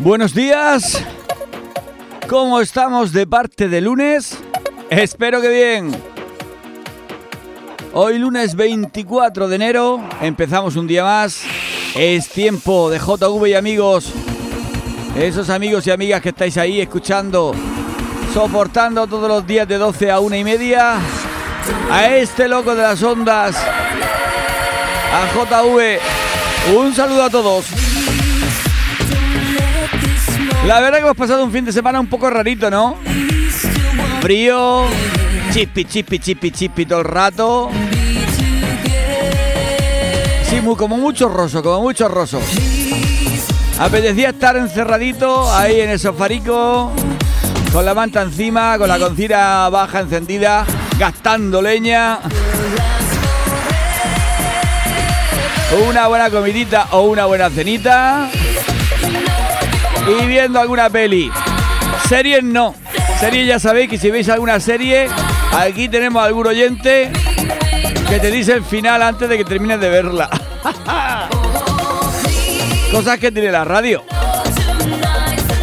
Buenos días. ¿Cómo estamos de parte de lunes? Espero que bien. Hoy lunes 24 de enero, empezamos un día más. Es tiempo de JV y amigos. Esos amigos y amigas que estáis ahí escuchando, soportando todos los días de 12 a una y media. A este loco de las ondas, a JV, un saludo a todos. La verdad que hemos pasado un fin de semana un poco rarito, ¿no? Frío, chipi, chipi, chipi, chipi todo el rato. Sí, muy, como mucho roso, como mucho roso. Apetecía estar encerradito ahí en el sofarico, con la manta encima, con la concira baja encendida, gastando leña. Una buena comidita o una buena cenita y viendo alguna peli. Series no. Series ya sabéis que si veis alguna serie, aquí tenemos algún oyente que te dice el final antes de que termines de verla. Cosas que tiene la radio.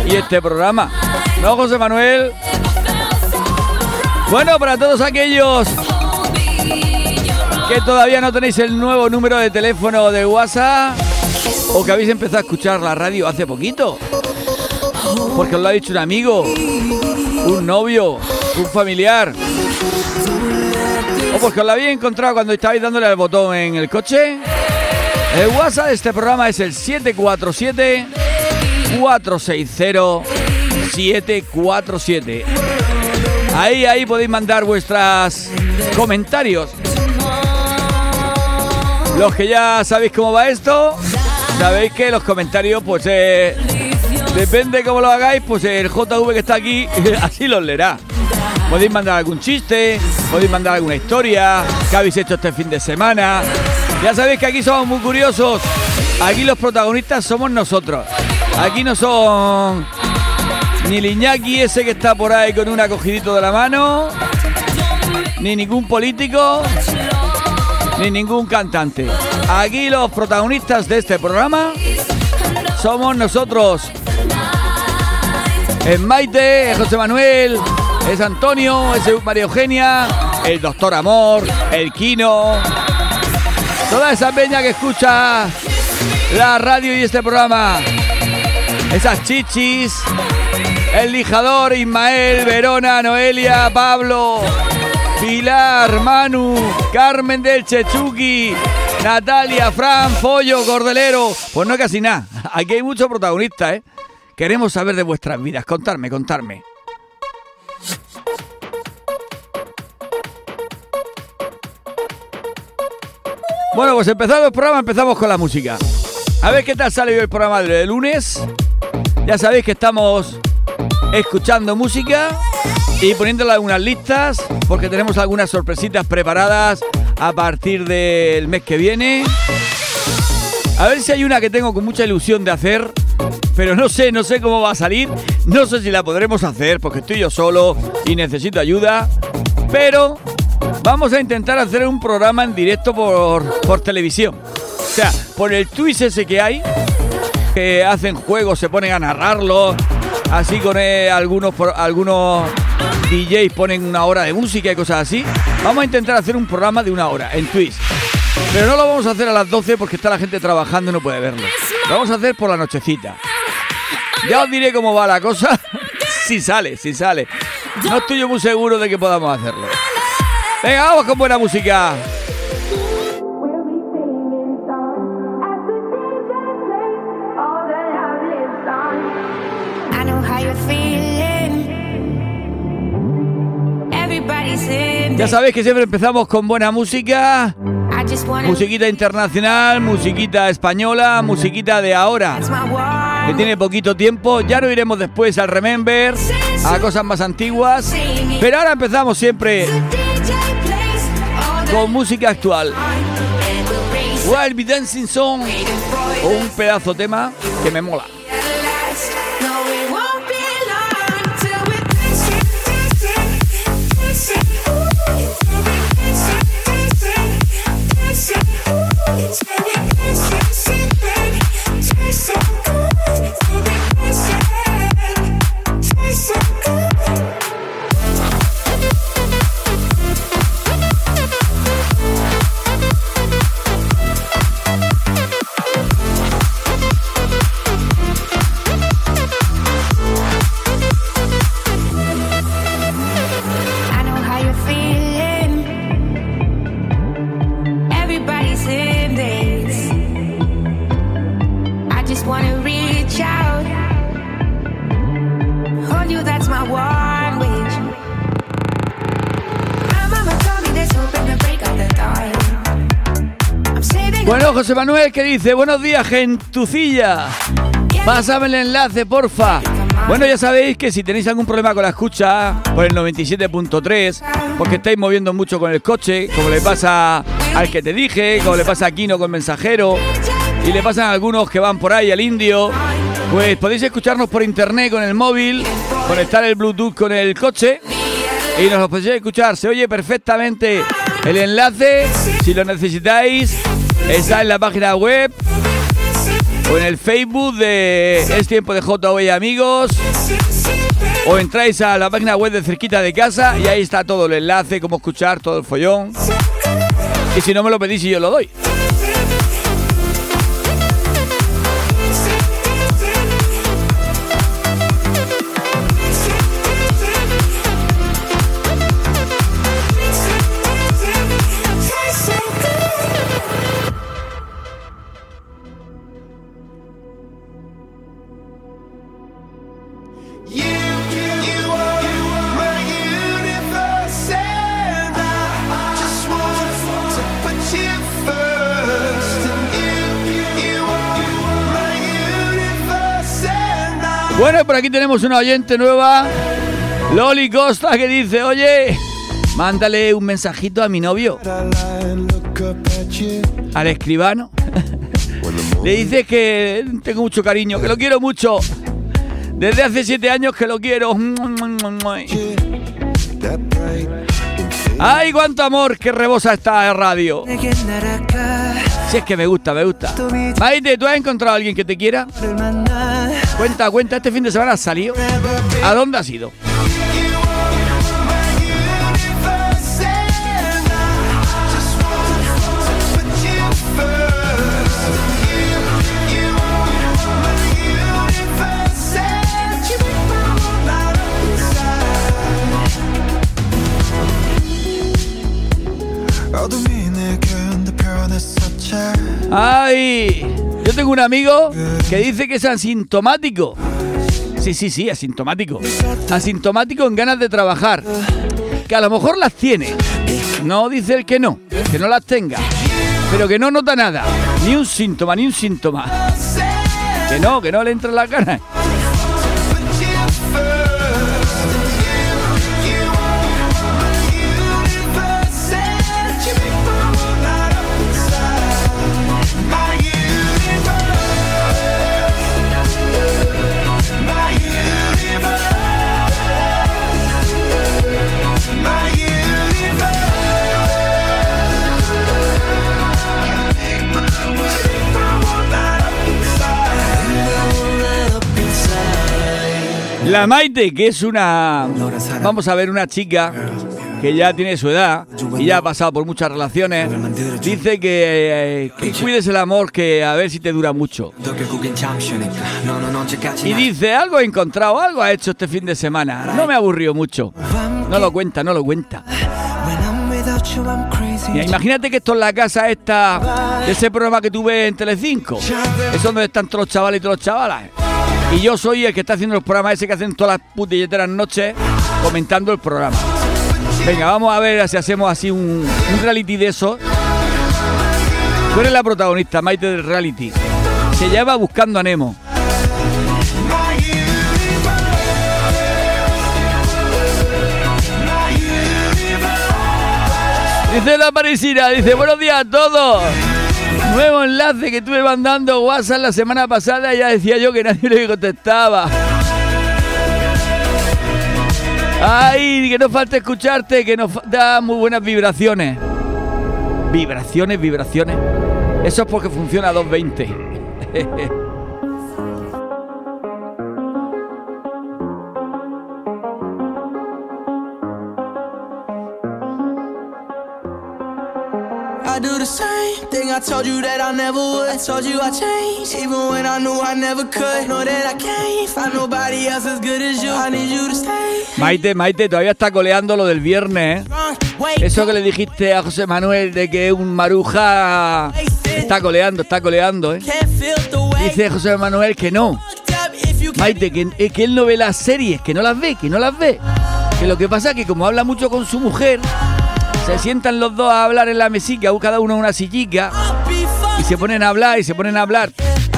Y este programa. ¿No, José Manuel? Bueno, para todos aquellos que todavía no tenéis el nuevo número de teléfono de WhatsApp o que habéis empezado a escuchar la radio hace poquito, porque os lo ha dicho un amigo, un novio, un familiar. O porque os lo habéis encontrado cuando estabais dándole al botón en el coche. El WhatsApp de este programa es el 747 460 747. Ahí, ahí podéis mandar vuestros comentarios. Los que ya sabéis cómo va esto, sabéis que los comentarios, pues eh, Depende cómo lo hagáis, pues el JV que está aquí así los leerá. Podéis mandar algún chiste, podéis mandar alguna historia, que habéis hecho este fin de semana. Ya sabéis que aquí somos muy curiosos. Aquí los protagonistas somos nosotros. Aquí no son ni Liñaki ese que está por ahí con un acogidito de la mano, ni ningún político, ni ningún cantante. Aquí los protagonistas de este programa somos nosotros. Es Maite, es José Manuel, es Antonio, es María Eugenia, el Doctor Amor, el Kino. Toda esa peña que escucha la radio y este programa. Esas chichis, el lijador, Ismael, Verona, Noelia, Pablo, Pilar, Manu, Carmen del Chechuqui, Natalia, Fran, Pollo, Cordelero. Pues no casi nada. Aquí hay muchos protagonistas, ¿eh? Queremos saber de vuestras vidas. Contarme, contarme. Bueno, pues empezado el programa, empezamos con la música. A ver qué tal sale hoy el programa de lunes. Ya sabéis que estamos escuchando música y poniéndole algunas listas porque tenemos algunas sorpresitas preparadas a partir del mes que viene. A ver si hay una que tengo con mucha ilusión de hacer pero no sé, no sé cómo va a salir. No sé si la podremos hacer porque estoy yo solo y necesito ayuda. Pero vamos a intentar hacer un programa en directo por, por televisión. O sea, por el Twitch ese que hay, que hacen juegos, se ponen a narrarlo. Así con eh, algunos, algunos DJs ponen una hora de música y cosas así. Vamos a intentar hacer un programa de una hora en Twitch. Pero no lo vamos a hacer a las 12 porque está la gente trabajando y no puede verlo. Lo vamos a hacer por la nochecita. Ya os diré cómo va la cosa. si sale, si sale. No estoy yo muy seguro de que podamos hacerlo. Venga, vamos con buena música. Ya sabéis que siempre empezamos con buena música. Musiquita internacional, musiquita española, musiquita de ahora que tiene poquito tiempo. Ya lo iremos después al Remember, a cosas más antiguas. Pero ahora empezamos siempre con música actual. Wild Be Dancing Song, un pedazo tema que me mola. Bueno, José Manuel que dice, buenos días, gentucilla. Pásame el enlace, porfa. Bueno, ya sabéis que si tenéis algún problema con la escucha por el 97.3, porque estáis moviendo mucho con el coche, como le pasa al que te dije, como le pasa a Kino con Mensajero, y le pasan a algunos que van por ahí al indio, pues podéis escucharnos por internet con el móvil, conectar el Bluetooth con el coche y nos lo podéis escuchar. Se oye perfectamente el enlace, si lo necesitáis, está en la página web o en el Facebook de Es Tiempo de JV Amigos. O entráis a la página web de cerquita de casa y ahí está todo el enlace, cómo escuchar todo el follón. Y si no me lo pedís y yo lo doy. Por aquí tenemos una oyente nueva, Loli Costa, que dice, oye, mándale un mensajito a mi novio, al escribano. Le dice que tengo mucho cariño, que lo quiero mucho. Desde hace siete años que lo quiero. ¡Ay, cuánto amor que rebosa esta radio! Si es que me gusta, me gusta. Maite, ¿tú has encontrado a alguien que te quiera? Cuenta, cuenta, este fin de semana has salido. ¿A dónde has ido? ¡Ay! Yo tengo un amigo que dice que es asintomático. Sí, sí, sí, asintomático. Asintomático en ganas de trabajar. Que a lo mejor las tiene. No dice el que no, que no las tenga. Pero que no nota nada. Ni un síntoma, ni un síntoma. Que no, que no le entra en la cara. La Maite, que es una. Vamos a ver, una chica que ya tiene su edad y ya ha pasado por muchas relaciones, dice que, que, cuides el amor, que a ver si te dura mucho. Y dice, algo he encontrado, algo ha hecho este fin de semana. No me ha aburrido mucho. No lo cuenta, no lo cuenta. imagínate que esto es la casa esta de ese programa que tuve en Telecinco. Es donde están todos los chavales y todos los chavalas. Y yo soy el que está haciendo los programas ese que hacen todas las putilleteras noches comentando el programa. Venga, vamos a ver si hacemos así un, reality de eso. Tú eres la protagonista, Maite del reality. Se llama Buscando a Nemo. Dice la parisina, dice buenos días a todos. Nuevo enlace que estuve mandando WhatsApp la semana pasada ya decía yo que nadie le contestaba. Ay, que nos falta escucharte, que nos da muy buenas vibraciones. Vibraciones, vibraciones. Eso es porque funciona a 220. I thing I told you that I never would. I told you I changed, even when I knew I never could. Know that I can't find nobody else as good as you. I need you to stay. Maite, Maite, todavía está coleando lo del viernes. ¿eh? Eso que le dijiste a José Manuel de que un maruja está coleando, está coleando, ¿eh? Dice José Manuel que no, Maite, que, que él no ve las series, que no las ve, que no las ve. Que lo que pasa es que como habla mucho con su mujer, se sientan los dos a hablar en la mesica, cada uno una sillica, y se ponen a hablar y se ponen a hablar.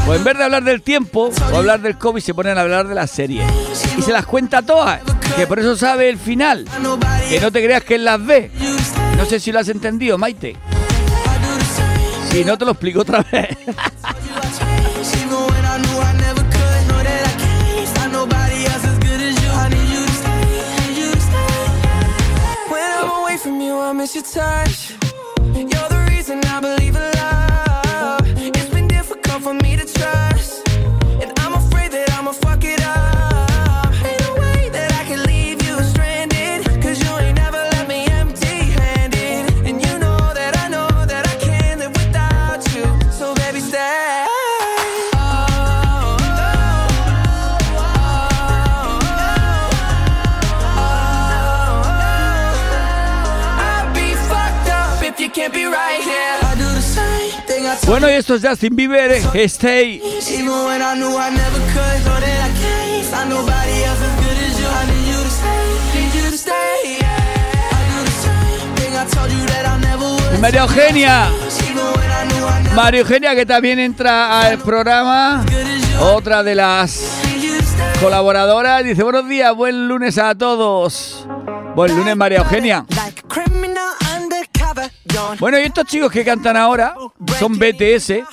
Pues en vez de hablar del tiempo o hablar del COVID, se ponen a hablar de las series. Y se las cuenta todas, que por eso sabe el final. Que no te creas que él las ve. No sé si lo has entendido, Maite. Si no, te lo explico otra vez. You're you that I never would. María Eugenia. María Eugenia que también entra al programa. Otra de las colaboradoras dice buenos días, buen lunes a todos. Buen lunes María Eugenia. Bueno, y estos chicos que cantan ahora son BTS.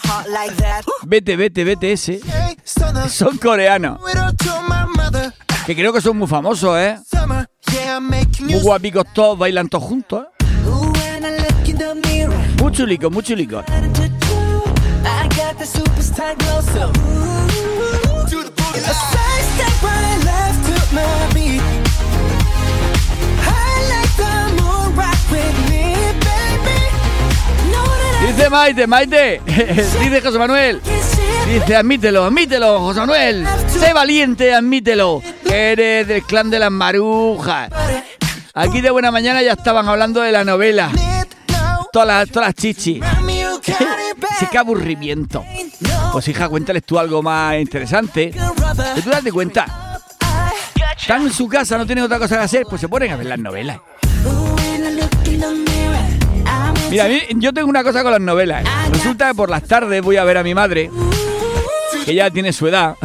BT, BT, BTS. Son coreanos. Que creo que son muy famosos, ¿eh? Muy guapicos todos, bailan todos juntos. ¿eh? Muy chulicos, muy chulicos. Dice Maite, Maite, dice José Manuel. Dice, admítelo, admítelo, José Manuel. Sé valiente, admítelo. Eres del clan de las marujas. Aquí de buena mañana ya estaban hablando de la novela. Todas las, todas las chichis. Sí, qué aburrimiento. Pues hija, cuéntales tú algo más interesante. Que tú date cuenta. Están en su casa, no tienen otra cosa que hacer, pues se ponen a ver las novelas. Mira, yo tengo una cosa con las novelas. Resulta que por las tardes voy a ver a mi madre, que ya tiene su edad,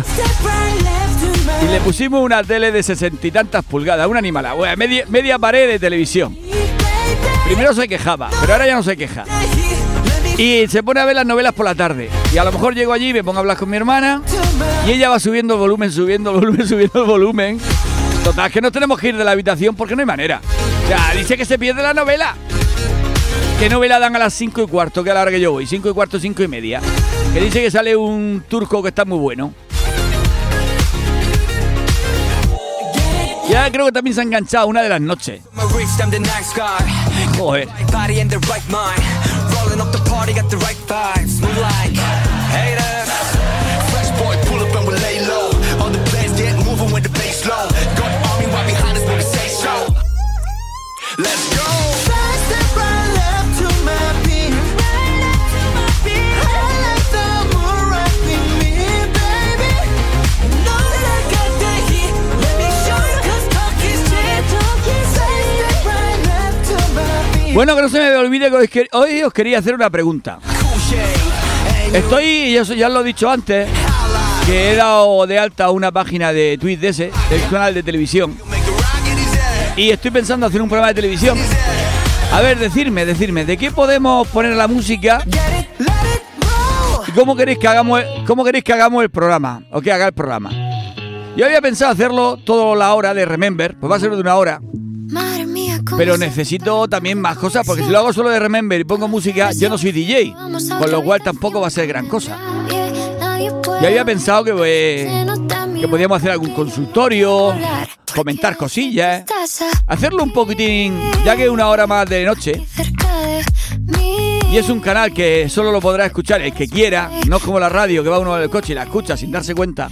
y le pusimos una tele de sesenta y tantas pulgadas, una animala, bueno, media, media pared de televisión. Primero se quejaba, pero ahora ya no se queja. Y se pone a ver las novelas por la tarde. Y a lo mejor llego allí, me pongo a hablar con mi hermana, y ella va subiendo el volumen, subiendo el volumen, subiendo el volumen. Total, que nos tenemos que ir de la habitación porque no hay manera. O sea, dice que se pierde la novela. ¿Qué novela dan a las 5 y cuarto? Que a la hora que yo voy, 5 y cuarto, 5 y media. Que dice que sale un turco que está muy bueno. Ya creo que también se ha enganchado una de las noches. Joder. Bueno, que no se me olvide que hoy, os quería hacer una pregunta. Estoy, ya, ya lo he dicho antes, que he dado de alta una página de tweet de ese, del canal de televisión. Y estoy pensando hacer un programa de televisión. A ver, decirme, decirme, ¿de qué podemos poner la música? ¿Y cómo queréis que hagamos, cómo queréis que hagamos el programa? ¿O que haga el programa? Yo había pensado hacerlo toda la hora de Remember, pues va a ser de una hora. Madre mía, ¿cómo Pero necesito también más cosas, porque si lo hago solo de Remember y pongo música, yo no soy DJ, con lo cual tampoco va a ser gran cosa. Y había pensado que, mi que podíamos hacer algún consultorio, comentar cosillas, hacerlo un poquitín, ya que es una hora más de noche. Y es un canal que solo lo podrá escuchar el que quiera, no es como la radio que va uno el coche y la escucha sin darse cuenta.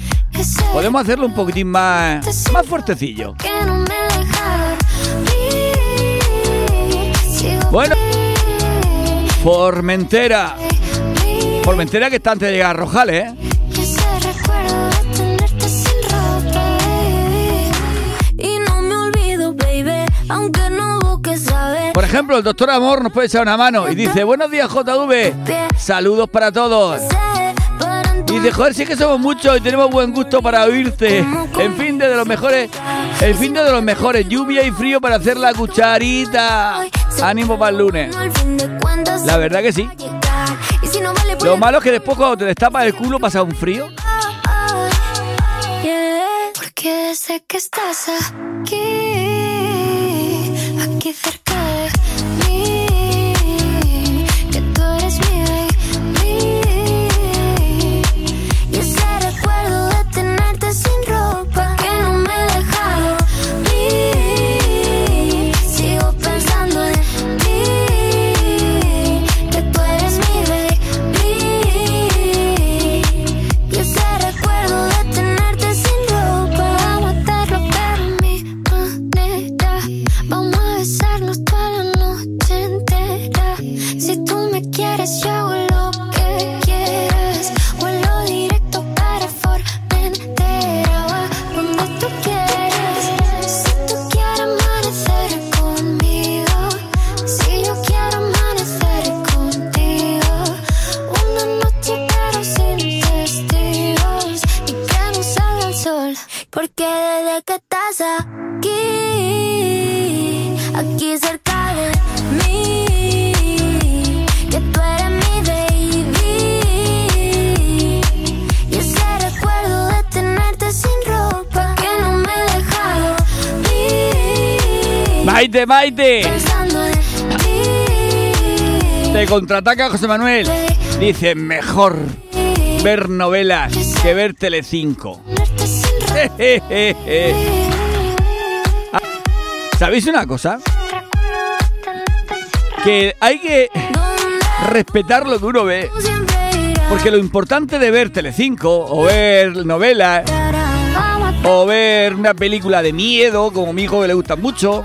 Podemos hacerlo un poquitín más, más fuertecillo. Bueno, Formentera. Formentera que está antes de llegar a Rojales, ¿eh? Por ejemplo, el doctor Amor nos puede echar una mano y dice, buenos días JV, saludos para todos. Y dice, joder, si es que somos muchos y tenemos buen gusto para oírte. En fin, de los mejores, el fin de los mejores, lluvia y frío para hacer la cucharita. Ánimo para el lunes. La verdad que sí. Lo malo es que después cuando te destapas el culo pasa un frío. Porque sé que estás aquí, aquí cerca donde tú Maite, Maite. Te contraataca José Manuel. Dice, mejor ver novelas que ver Telecinco. ¿Sabéis una cosa? Que hay que respetar lo que uno ve. Porque lo importante de ver Telecinco o ver novelas o ver una película de miedo, como mi hijo que le gusta mucho,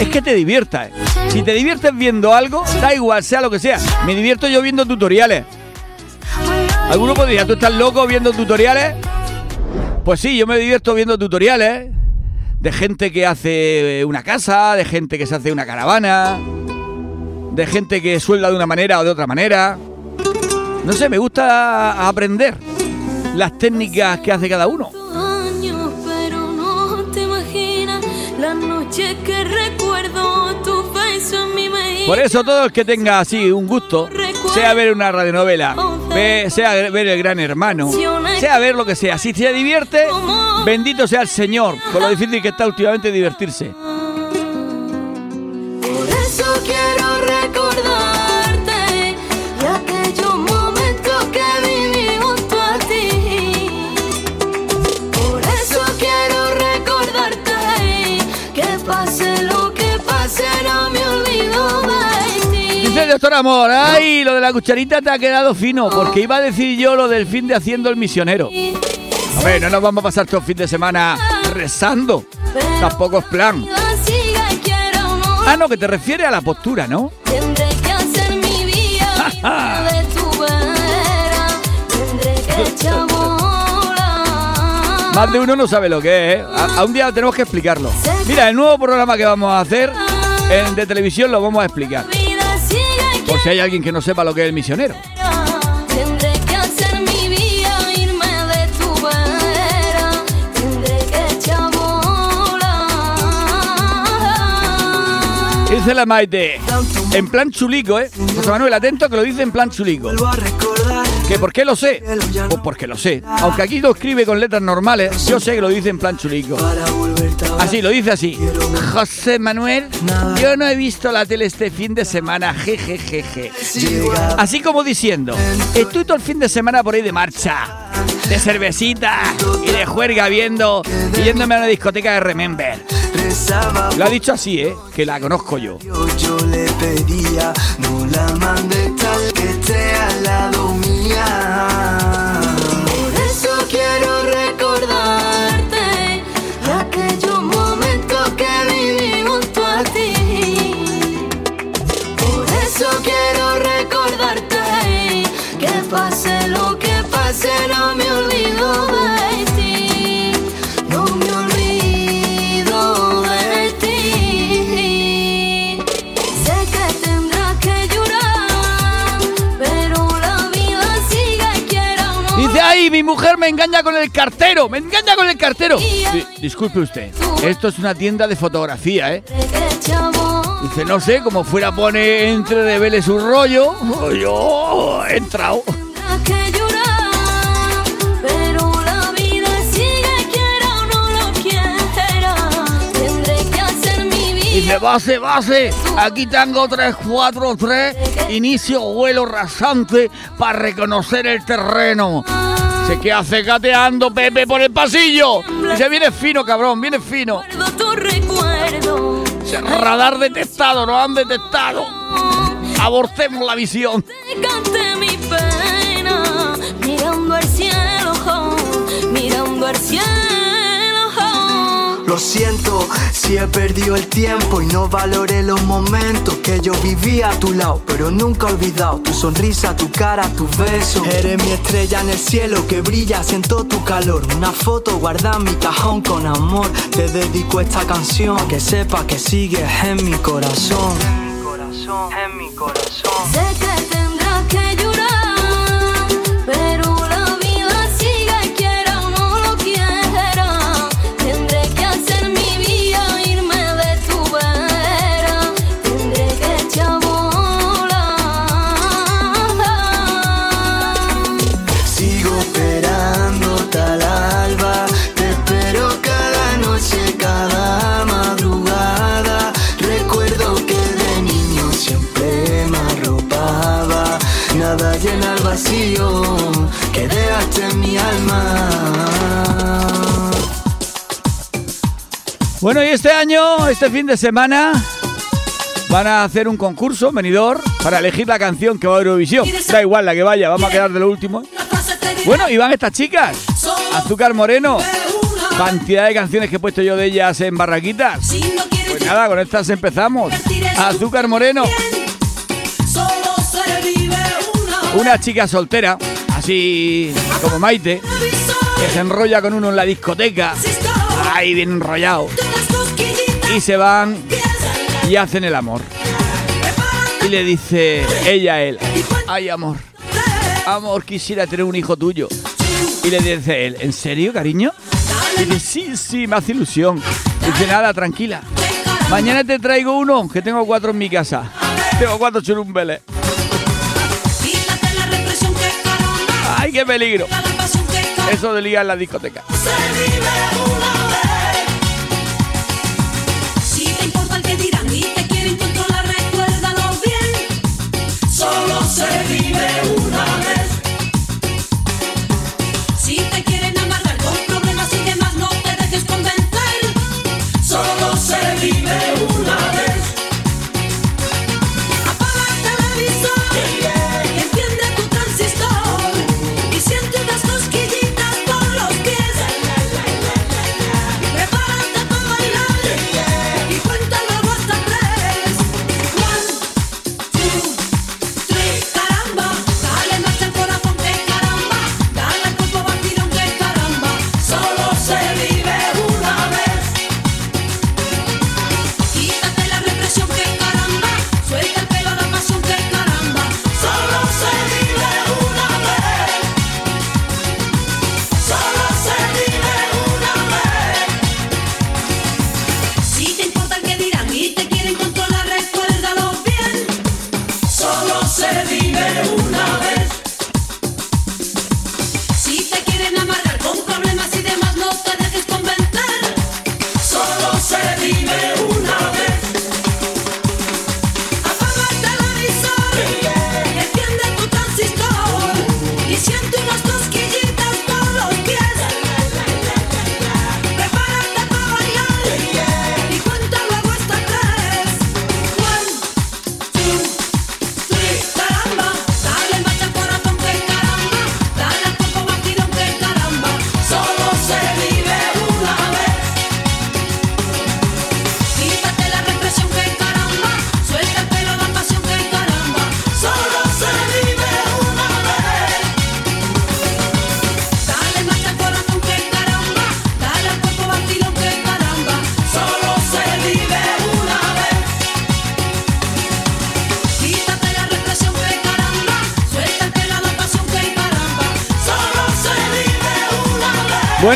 es que te diviertas. Si te diviertes viendo algo, da igual, sea lo que sea. Me divierto yo viendo tutoriales. ¿Alguno podría? ¿Tú estás loco viendo tutoriales? Pues sí, yo me divierto viendo tutoriales de gente que hace una casa, de gente que se hace una caravana, de gente que suelda de una manera o de otra manera. No sé, me gusta aprender las técnicas que hace cada uno. Por eso todo el que tenga así un gusto, sea ver una radionovela, ve- sea ver el gran hermano, sea ver lo que sea, si se divierte, bendito sea el Señor, con lo difícil que está últimamente divertirse. Doctor Amor, ay, lo de la cucharita te ha quedado fino, porque iba a decir yo lo del fin de haciendo el misionero. A ver, no nos vamos a pasar todo el fin de semana rezando. Tampoco es plan. Ah, no, que te refiere a la postura, ¿no? Tendré que hacer mi vida irme de tu vera. Tendré que echar. Más de uno no sabe lo que es, ¿eh? A, a un día tenemos que explicarlo. Mira, el nuevo programa que vamos a hacer en- de televisión lo vamos a explicar. Por si hay alguien que no sepa lo que es el misionero. quiera. Tendré que hacer mi vida irme de tu vera. Tendré que echar bola. Dice la Maite, en plan chulico, ¿eh? José Manuel, atento que lo dice en plan chulico. ¿Que por qué lo sé? Pues porque lo sé. Aunque aquí lo escribe con letras normales, yo sé que lo dice en plan chulico. Así, lo dice así. José Manuel, yo no he visto la tele este fin de semana, jejejeje. Así como diciendo, estoy todo el fin de semana por ahí de marcha, de cervecita y de juerga viendo, y yéndome a una discoteca de Remember. Lo ha dicho así, ¿eh? Que la conozco yo. yo, le pedía, no la mandes tal que esté al lado mía. Por mujer me engaña con el cartero, me engaña con el cartero. Di- disculpe usted, esto es una tienda de fotografía, ¿eh? Dice, no sé, como fuera pone entre revele su rollo, yo he entrado. Dice, base, base, aquí tengo 343, inicio vuelo rasante para reconocer el terreno. Se queda cegateando Pepe por el pasillo. Dice, viene fino, cabrón, viene fino. Dice, Radar detectado, nos han detectado. Abortemos la visión. Mi pena, mirando al cielo, mirando al cielo. Lo siento si he perdido el tiempo y no valoré los momentos que yo vivía a tu lado, pero nunca he olvidado tu sonrisa, tu cara, tu beso. Eres mi estrella en el cielo que brilla, siento tu calor. Una foto guardada en mi cajón con amor. Te dedico esta canción, que sepa que sigues en mi corazón. En mi corazón, en mi corazón. Llena el vacío que dejaste en mi alma. Bueno, y este año, este fin de semana, van a hacer un concurso, venidor, para elegir la canción que va a Eurovisión. Da igual la que vaya, vamos a quedar de lo último. Bueno, y van estas chicas. Azúcar Moreno. Cantidad de canciones que he puesto yo de ellas en barraquitas. Pues nada, con estas empezamos. Azúcar Moreno. Una chica soltera, así como Maite, que se enrolla con uno en la discoteca. Ahí bien enrollado. Y se van y hacen el amor. Y le dice ella a él, ay amor, amor, quisiera tener un hijo tuyo. Y le dice él, ¿en serio, cariño? Y dice, sí, sí, me hace ilusión. Dice, nada, tranquila. Mañana te traigo uno, que tengo cuatro en mi casa. Tengo cuatro churumbeles. Qué peligro! Eso de ligar en la discoteca.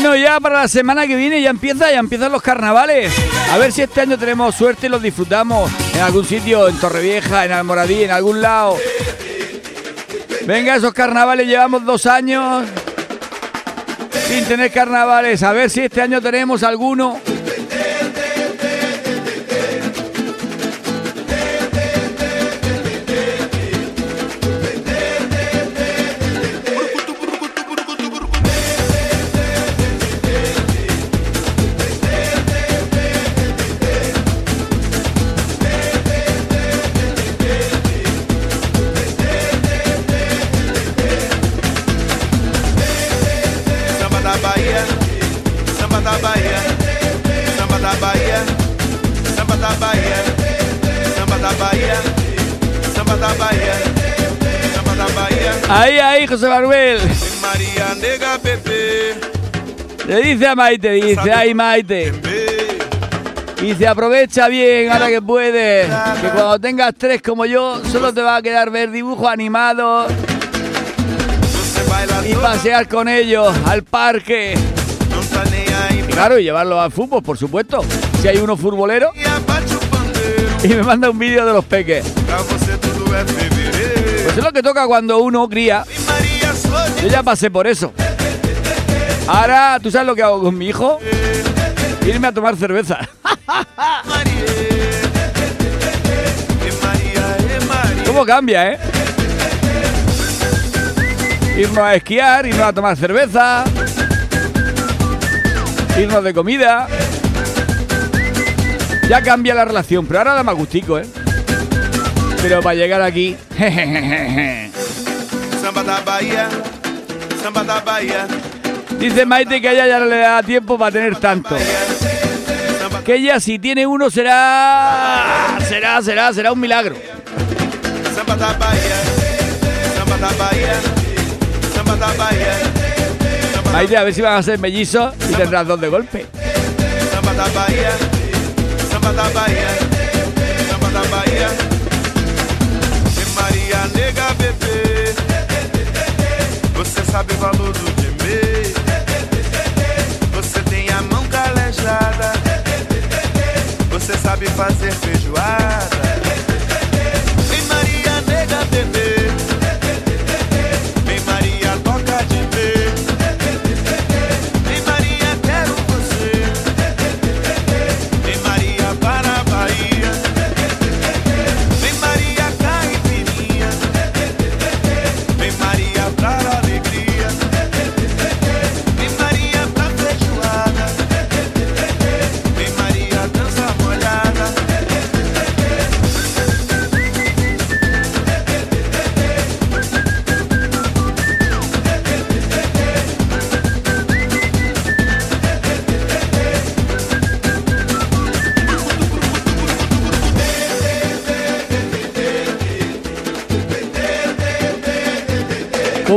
Bueno, ya para la semana que viene ya empieza, ya empiezan los carnavales. A ver si este año tenemos suerte y los disfrutamos en algún sitio, en Torrevieja, en Almoradí, en algún lado. Venga, esos carnavales llevamos dos años sin tener carnavales. A ver si este año tenemos alguno. José Manuel. Le dice a Maite, dice, ay Maite. bebê. Dice, aprovecha bien ahora que puedes. Que cuando tengas tres como yo, solo te va a quedar ver dibujos animados y pasear con ellos al parque. Claro, y llevarlos al fútbol, por supuesto. Si hay uno futbolero y me manda un vídeo de los peques. Pues es lo que toca cuando uno cría. Yo ya pasé por eso. Ahora, ¿tú sabes lo que hago con mi hijo? Irme a tomar cerveza. ¿Cómo cambia, eh? Irnos a esquiar, irnos a tomar cerveza, irnos de comida. Ya cambia la relación, pero ahora da más gustico, ¿eh? Pero para llegar aquí... Bahia, Dice Maite que a ella ya no le da tiempo para tener tanto. Que ella si tiene uno será... Será, será, será un milagro. Maite, a ver si van a ser mellizos y tendrás dos de golpe. samba da Bahia, samba da Maria nega bebê, você sabe o valor do gemer. Você tem a mão calejada, você sabe fazer feijoada. Vem Maria nega bebê,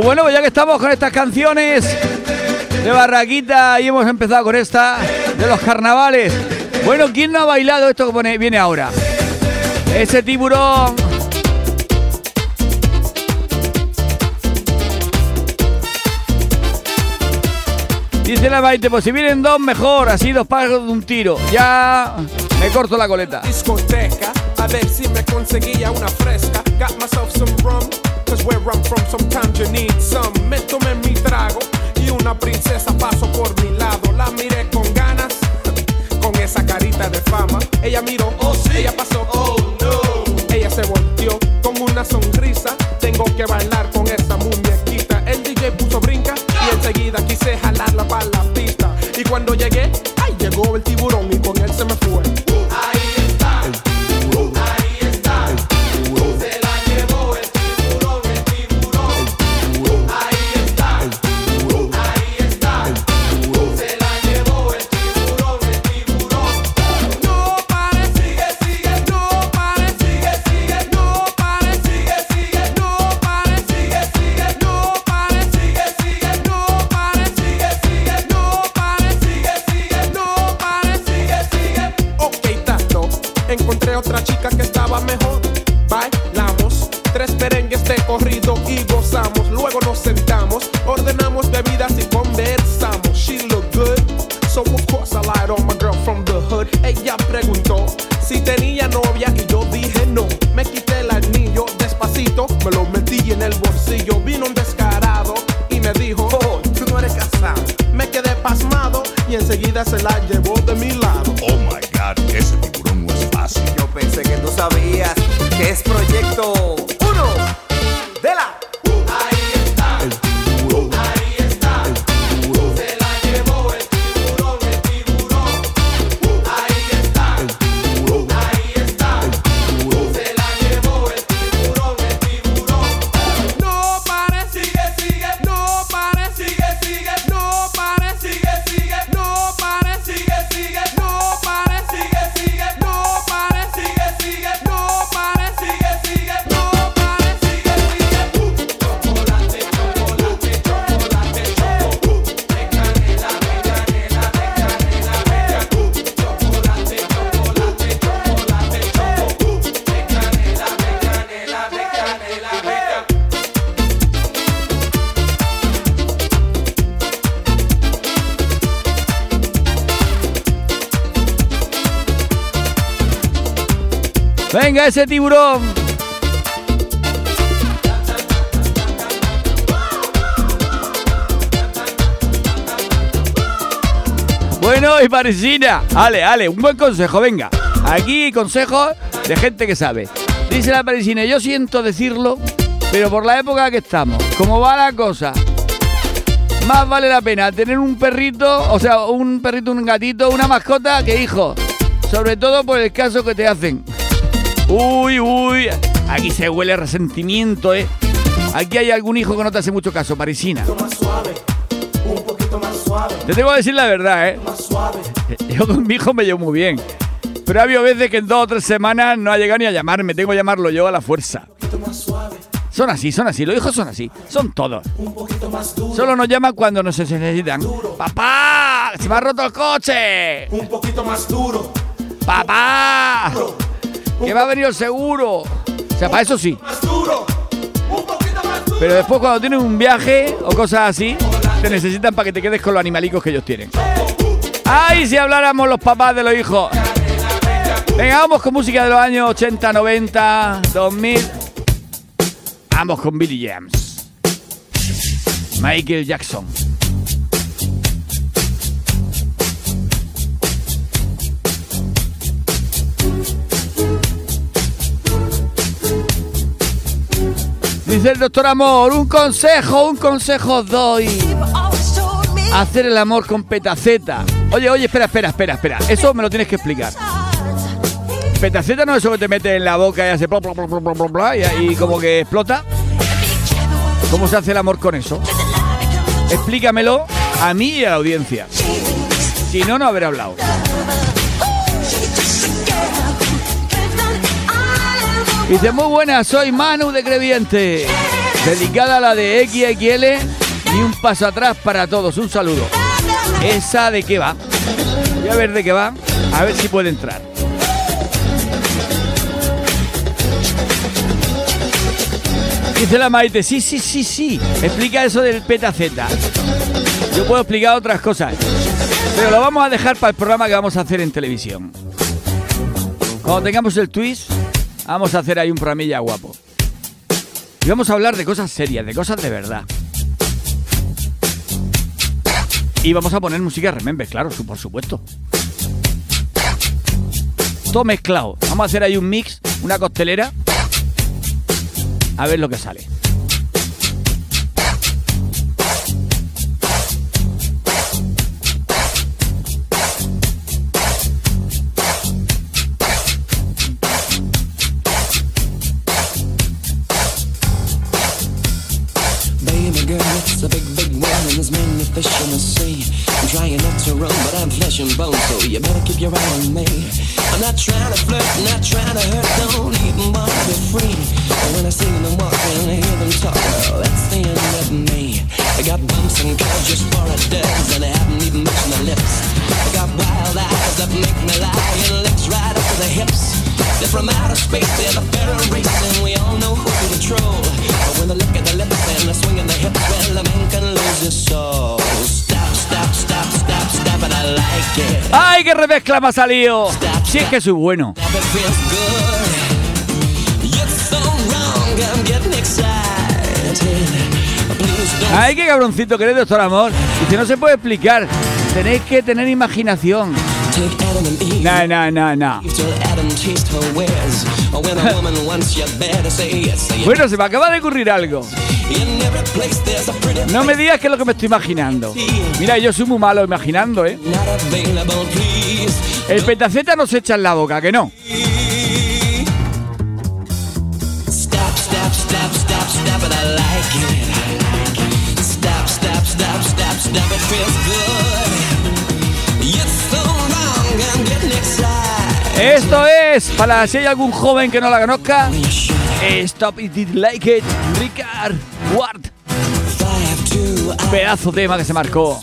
Pues bueno, ya que estamos con estas canciones de Barraquita y hemos empezado con esta de los carnavales. Bueno, ¿quién no ha bailado esto que pone- viene ahora? Ese tiburón. Dice la Maite, pues si vienen dos, mejor, así dos pájaros de un tiro. Ya me corto la coleta. discoteca a ver si me conseguía una fresca. Got myself some rum, where I'm from sometimes you need some. Me tomé mi trago y una princesa pasó por mi lado. La miré con ganas, con esa carita de fama. Ella miró, oh sí, ella pasó, oh no. Ella se volteó con una sonrisa. Tengo que bailar con esa muñequita. El DJ puso brinca y enseguida quise jalarla para la pista. Y cuando llegué, ay, llegó el tiburón neighborhood, ella preguntó si tenía novia y yo dije no. Me quité el anillo despacito, me lo metí en el bolsillo. Vino un descarado y me dijo, oh, tú no eres casado. Me quedé pasmado y enseguida se la llevó Ese tiburón. Bueno, y parisina. Ale, ale, un buen consejo, venga. Aquí consejos de gente que sabe. Dice la parisina, yo siento decirlo, pero por la época que estamos, como va la cosa, más vale la pena tener un perrito, o sea, un perrito, un gatito, una mascota que hijos. Sobre todo por el caso que te hacen. Uy, uy. Aquí se huele resentimiento, ¿eh? Aquí hay algún hijo que no te hace mucho caso, parisina. Te tengo que decir la verdad, ¿eh? Yo con mi hijo me llevo muy bien. Pero ha habido veces que en dos o tres semanas no ha llegado ni a llamarme. Tengo que llamarlo yo a la fuerza. Son así, son así. Los hijos son así. Son todos. Solo nos llaman cuando nos necesitan. ¡Papá! ¡Se me ha roto el coche! Un poquito más duro, ¡Papá! ¡Que va a venir el seguro! O sea, para eso sí. Pero después cuando tienen un viaje o cosas así, te necesitan para que te quedes con los animalicos que ellos tienen. ¡Ay, si habláramos los papás de los hijos! Venga, vamos con música de los años 80, 90, 2000. Vamos con Billy James. Michael Jackson. Dice el doctor Amor, un consejo, un consejo os doy. Hacer el amor con petaceta. Oye, oye, espera, espera, espera, espera. Eso me lo tienes que explicar. Petaceta no es eso que te metes en la boca y hace bla, bla, bla, y, y como que explota. ¿Cómo se hace el amor con eso? Explícamelo a mí y a la audiencia. Si no, no haber hablado. Dice, muy buena, soy Manu de Creviente. Dedicada a la de XXL y un paso atrás para todos. Un saludo. ¿Esa de qué va? Voy a ver de qué va. A ver si puede entrar. Dice la Maite, sí, sí, sí, sí. Explica eso del petaceta. Yo puedo explicar otras cosas. Pero lo vamos a dejar para el programa que vamos a hacer en televisión. Cuando tengamos el twist, vamos a hacer ahí un programilla guapo. Y vamos a hablar de cosas serias, de cosas de verdad. Y vamos a poner música Remember, claro, por supuesto. Todo mezclado. Vamos a hacer ahí un mix, una costelera. A ver lo que sale. Fish in the sea. I'm trying not to run, but I'm flesh and bone, so you better keep your eye on me. I'm not trying to flirt, not trying to hurt, don't even want to be free. But when I see them walking, I hear them talk, well, that's the end of me. I got bumps and curves just for a dance, and I haven't even touched my lips. I got wild eyes that make me lie, and legs right up to the hips. They're from outer space, they're the better race, and we all know who to control. But when they look at the lips and the swing in the hips, well, a man can lose his soul. Stop, stop, stop, stop, stop, and I like like it. ¡Ay, qué remezcla me ha salido! Si es que soy bueno. Stop, it feels good. You're so wrong, I'm getting excited. Please don't ¡Ay, qué cabroncito que eres, doctor Amor! Dice, no se puede explicar. Tenéis que tener imaginación. No, no, no, no. Bueno, se me acaba de ocurrir algo. No me digas qué es lo que me estoy imaginando. Mira, yo soy muy malo imaginando, ¿eh? El petaceta nos echa en la boca, que no. Esto es, para si hay algún joven que no la conozca, Stop It Did Like It, Ricard Ward. Pedazo tema que se marcó.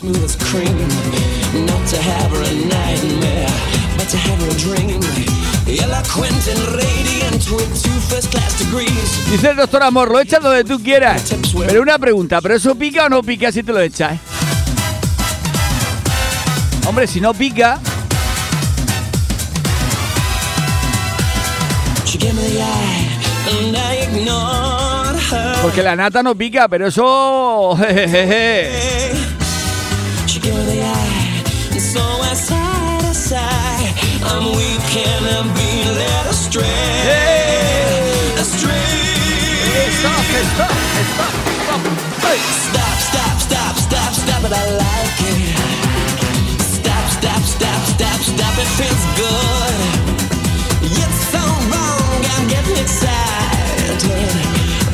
Dice el doctor Amor, lo echas donde tú quieras. Pero una pregunta, ¿pero eso pica o no pica si te lo echas? Hombre, si no pica, stop, stop, stop it, I like it. Stop, stop, stop, stop, stop, it feels good.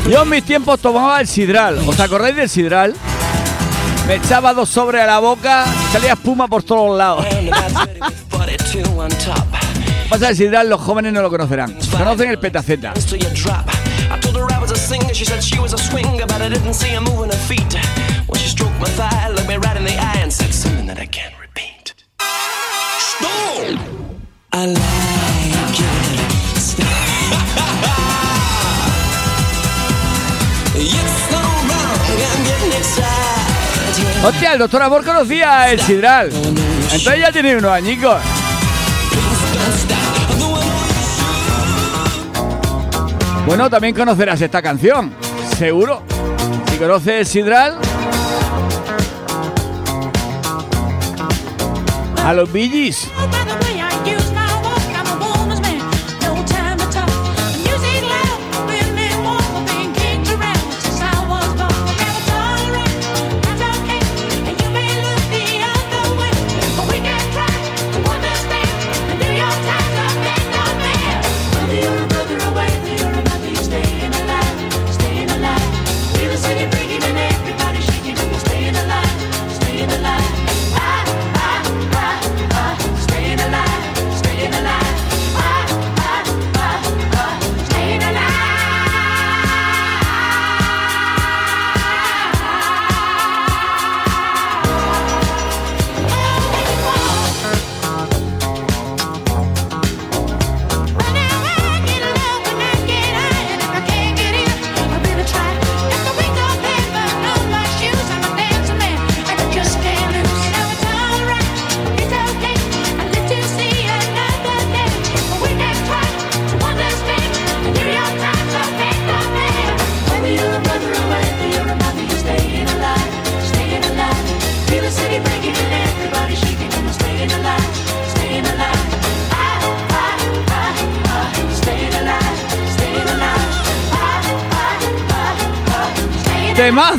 Yo en mis tiempos tomaba el sidral. ¿Os acordáis del sidral? Me echaba dos sobres a la boca salía espuma por todos lados. And about 30 with 42 on top. Pasa el sidral, los jóvenes no lo conocerán. Conocen el petaceta. I told her Hostia, el doctor Amor conocía el sidral. Entonces ya tiene unos añicos. Bueno, también conocerás esta canción. Seguro. Si conoces el sidral. A los Bee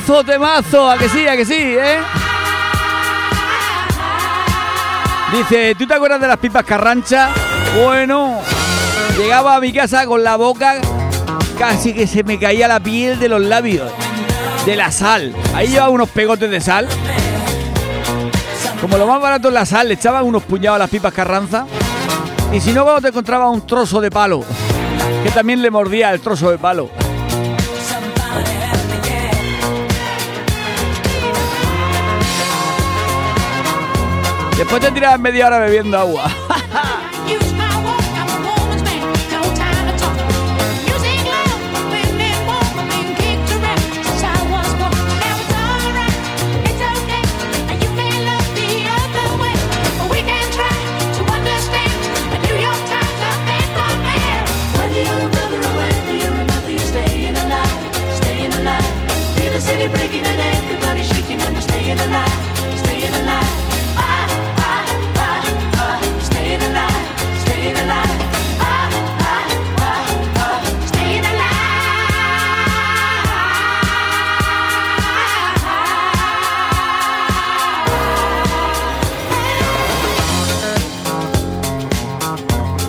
Temazo, a que sí, a que sí, ¿eh? Dice, ¿tú te acuerdas de las pipas carrancha? Bueno, llegaba a mi casa con la boca casi que se me caía la piel de los labios, de la sal. Ahí llevaba unos pegotes de sal. Como lo más barato es la sal, le echaban unos puñados a las pipas carranza. Y si no, cuando te encontraba un trozo de palo, que también le mordía el trozo de palo. Después te tirabas media hora bebiendo agua.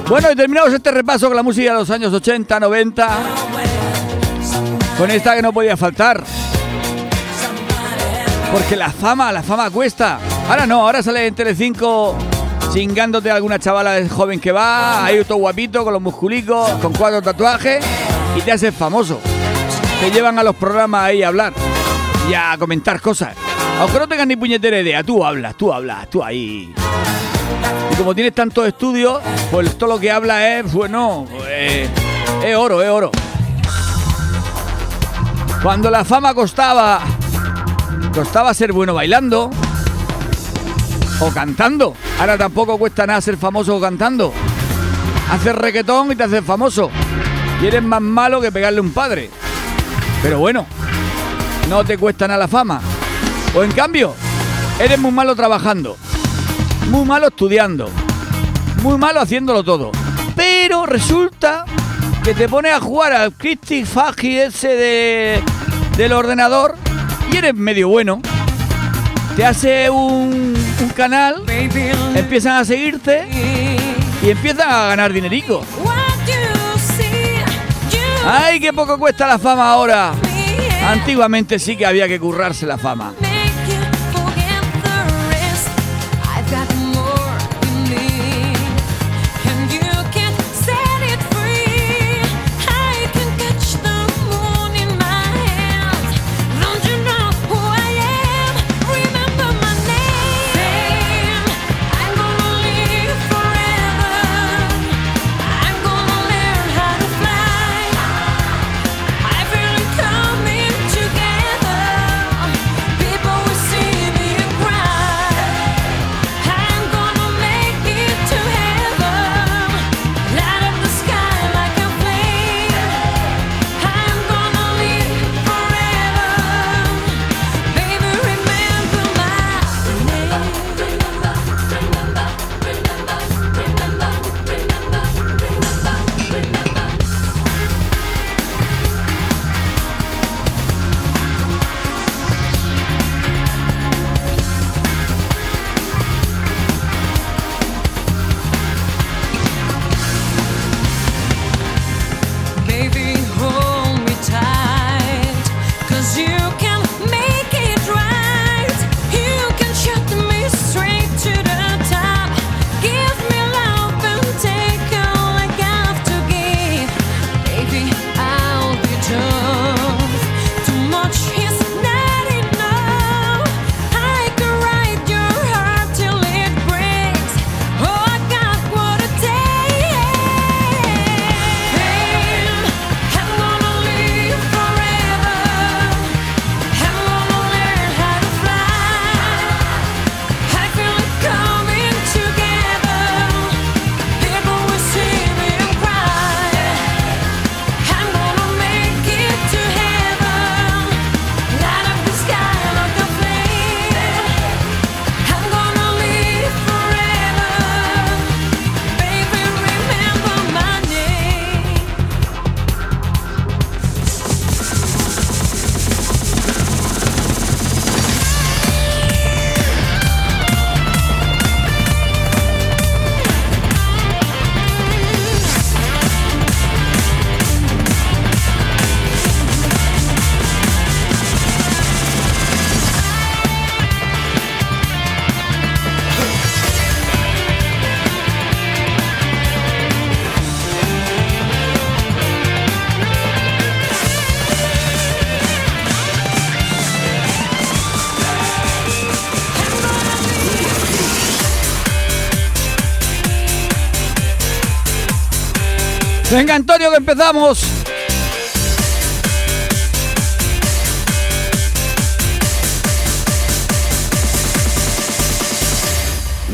Bueno, y terminamos este repaso con la música de los años 80, 90. Con esta que no podía faltar. Porque la fama, la fama cuesta. Ahora no, ahora sale en Telecinco chingándote a alguna chavala joven que va, ahí todo guapito, con los musculicos, con cuatro tatuajes, y te haces famoso. Te llevan a los programas ahí a hablar y a comentar cosas. Aunque no tengas ni puñetera idea, tú hablas, tú hablas, tú ahí. Y como tienes tantos estudios, pues todo lo que hablas es, bueno, pues, es oro, es oro. Cuando la fama costaba, costaba ser bueno bailando o cantando. Ahora tampoco cuesta nada ser famoso cantando. Haces reggaetón y te haces famoso. Y eres más malo que pegarle un padre. Pero bueno, no te cuesta nada la fama. O en cambio, eres muy malo trabajando. Muy malo estudiando. Muy malo haciéndolo todo. Pero resulta que te pones a jugar al Christy Fagi ese de, del ordenador y eres medio bueno. Te hace un, un canal, empiezan a seguirte y empiezan a ganar dinerico. ¡Ay, qué poco cuesta la fama ahora! Antiguamente sí que había que currarse la fama.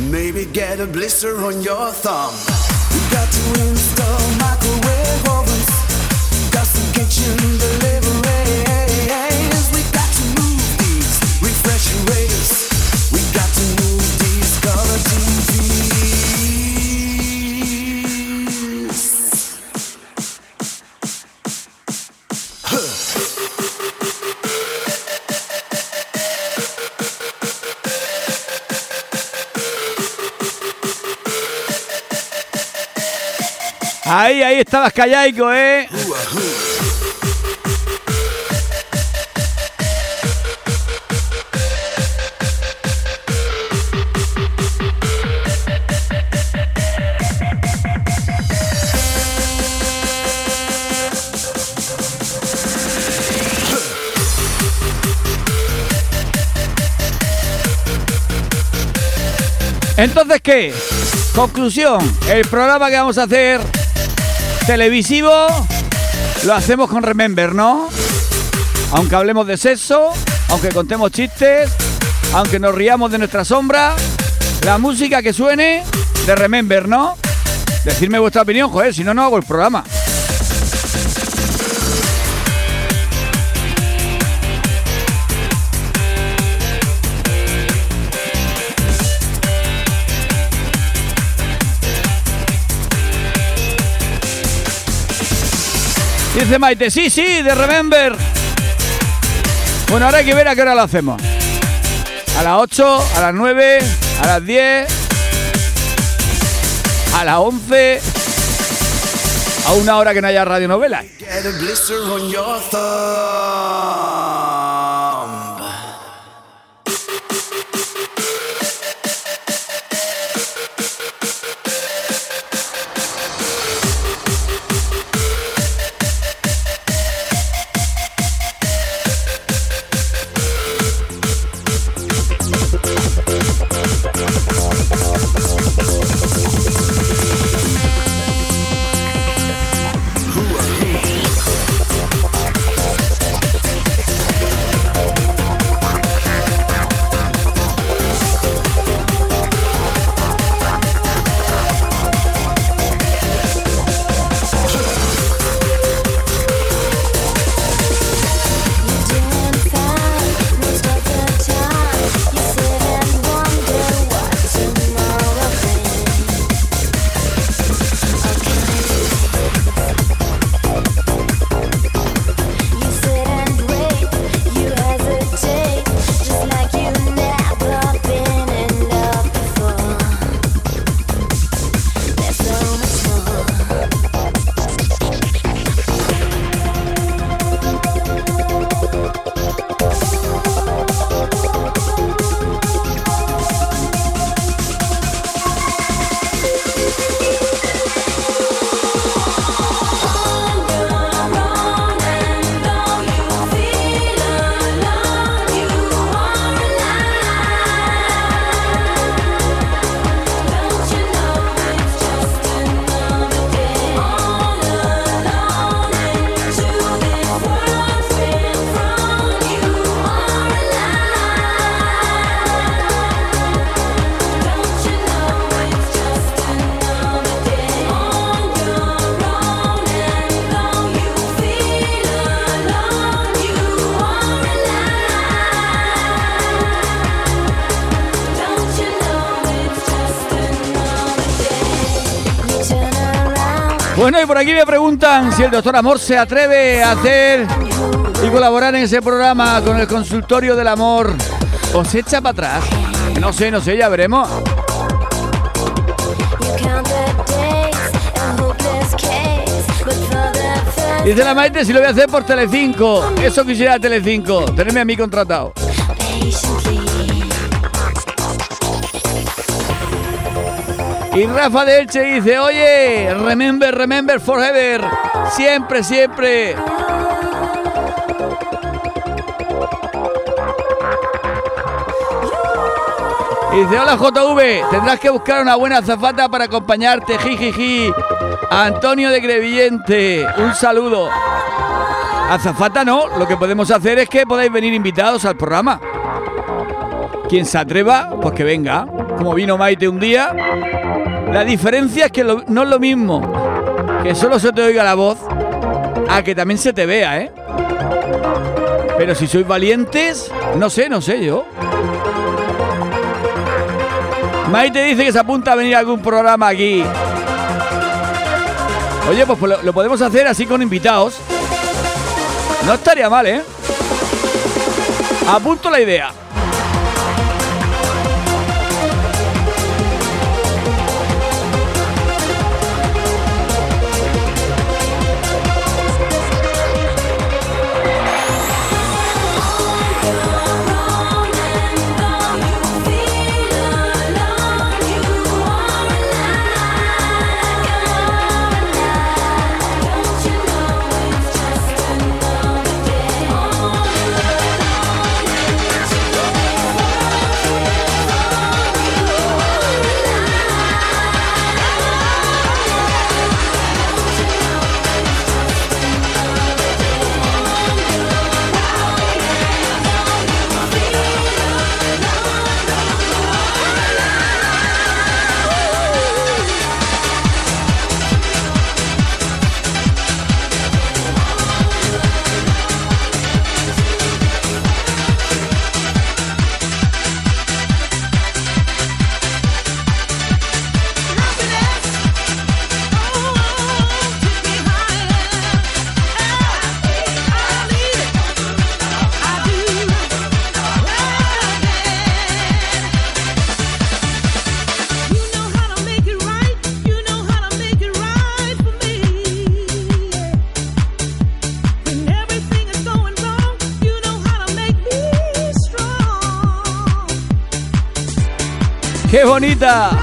Maybe get a blister on your thumb. Estabas callaico, ¿eh? Entonces, ¿qué? Conclusión, el programa que vamos a hacer televisivo lo hacemos con Remember, ¿no? Aunque hablemos de sexo, aunque contemos chistes, aunque nos riamos de nuestra sombra, la música que suene de Remember, ¿no? Decirme vuestra opinión, joder, si no, no hago el programa. Dice Maite, sí, sí, de Remember. Bueno, ahora hay que ver a qué hora lo hacemos. A las 8, a las 9, a las 10, a las 11, a una hora que no haya radionovela. Bueno, y por aquí me preguntan si el doctor Amor se atreve a hacer y colaborar en ese programa con el consultorio del amor. ¿O se echa para atrás? No sé, no sé, ya veremos. Dice la Maite si lo voy a hacer por Telecinco. Eso quisiera Telecinco, tenerme a mí contratado. Y Rafa de Elche dice, oye, remember, remember forever. Siempre, siempre. Y dice, hola JV, tendrás que buscar una buena azafata para acompañarte, jijiji. Antonio de Grevillente, un saludo. Azafata no, lo que podemos hacer es que podáis venir invitados al programa. Quien se atreva, pues que venga. Como vino Maite un día. La diferencia es que no es lo mismo que solo se te oiga la voz a que también se te vea, ¿eh? Pero si sois valientes, no sé, no sé yo. Maite dice que se apunta a venir a algún programa aquí. Oye, pues lo, lo podemos hacer así con invitados. No estaría mal, ¿eh? Apunto la idea. ¡Qué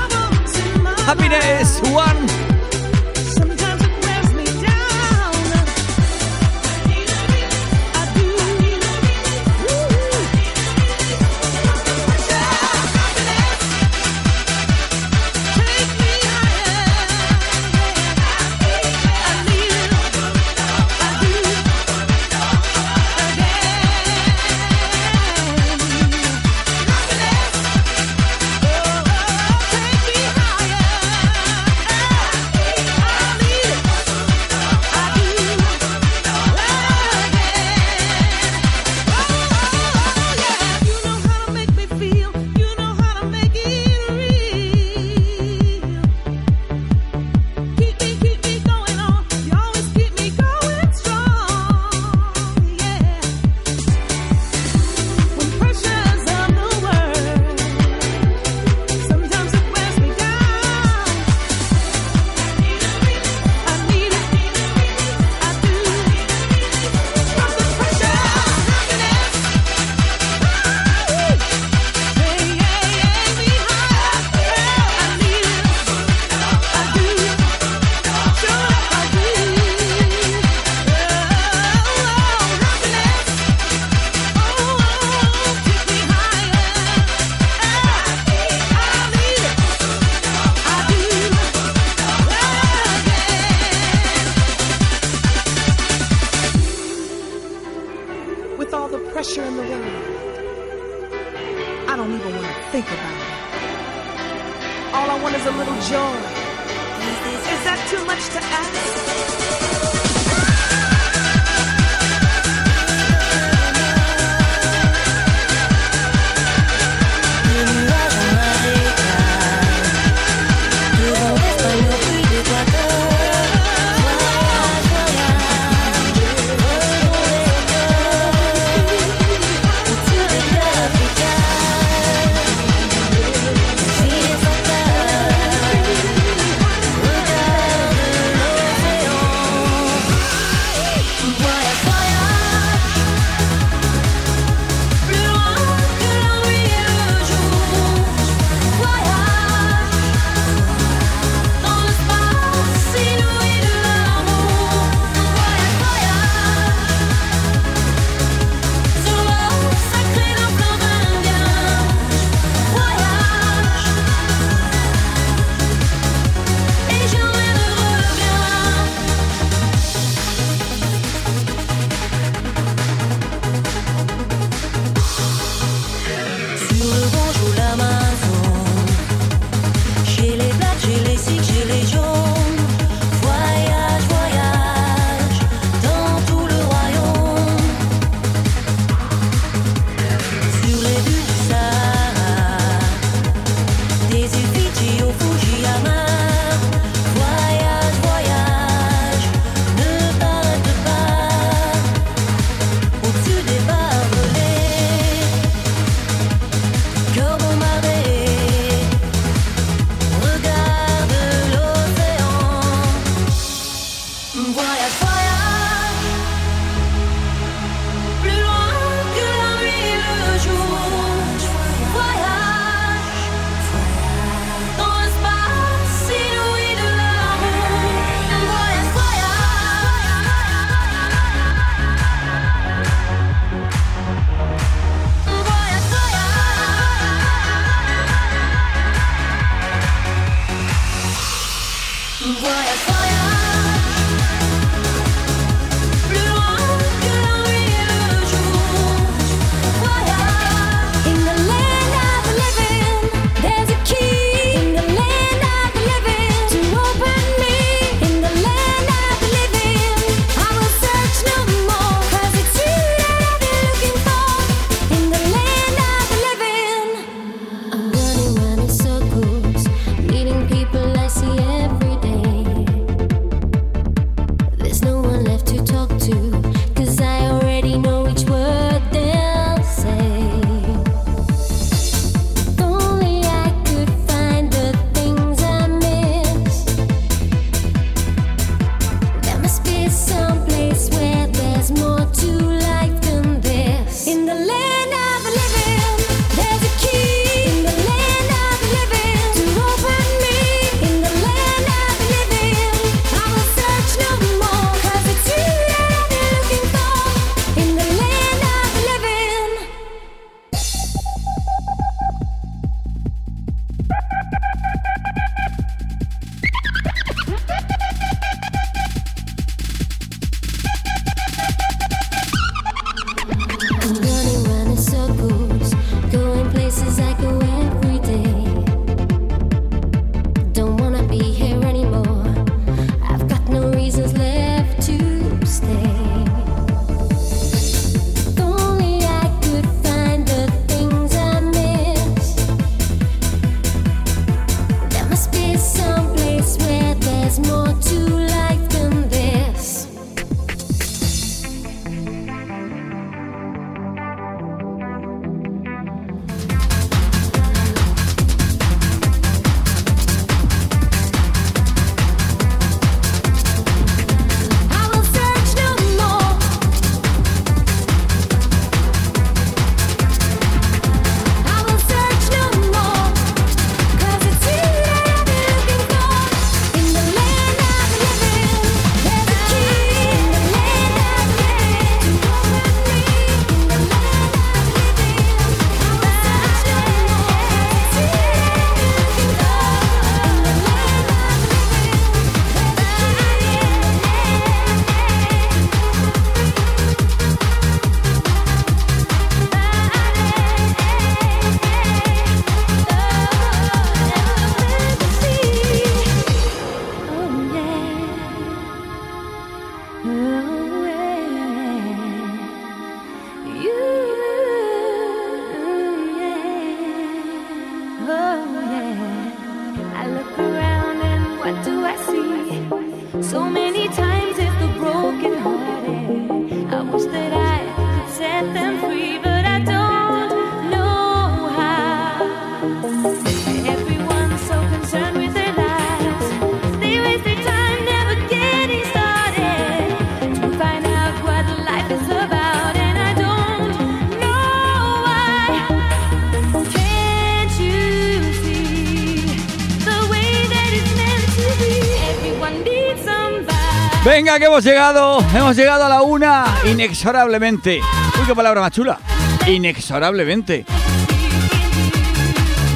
Venga, que hemos llegado. Hemos llegado a la una inexorablemente. Uy, qué palabra más chula. Inexorablemente.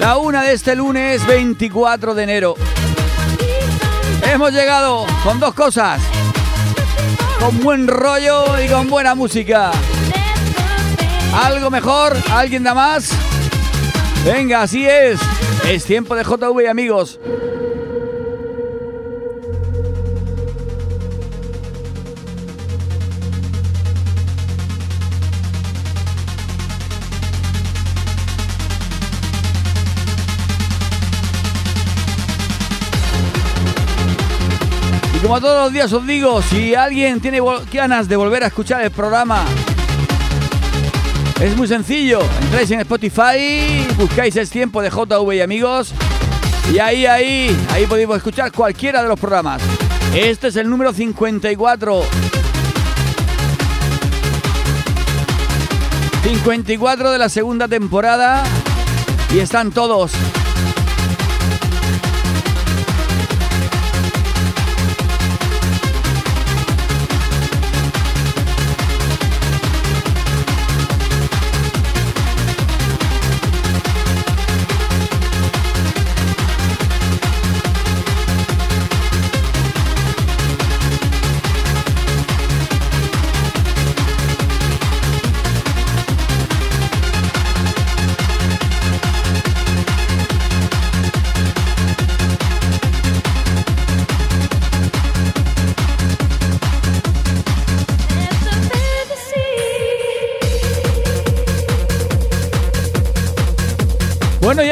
La una de este lunes 24 de enero. Hemos llegado con dos cosas. Con buen rollo y con buena música. ¿Algo mejor? ¿Alguien da más? Venga, así es. Es tiempo de JV, amigos. Todos los días os digo, si alguien tiene ganas de volver a escuchar el programa, es muy sencillo. Entráis en Spotify, buscáis Es Tiempo de JV y amigos, y ahí, ahí, ahí podéis escuchar cualquiera de los programas. Este es el número 54. 54 de la segunda temporada y están todos.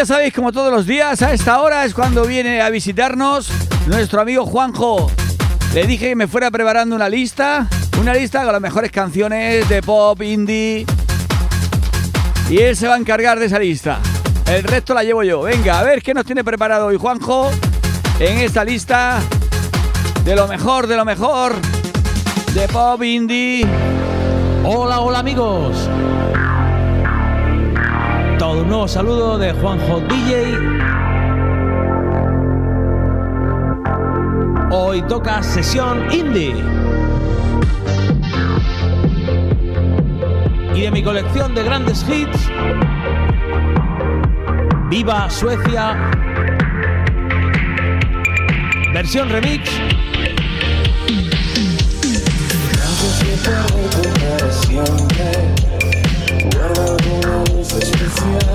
Sabéis, como todos los días, a esta hora es cuando viene a visitarnos nuestro amigo Juanjo. Le dije que me fuera preparando una lista, una lista con las mejores canciones de pop, indie. Y él se va a encargar de esa lista. El resto la llevo yo. Venga, a ver qué nos tiene preparado hoy Juanjo en esta lista de lo mejor, de lo mejor de pop, indie. Hola, hola amigos. Un nuevo saludo de Juanjo DJ. Hoy toca sesión indie. Y de mi colección de grandes hits, Viva Suecia, versión remix.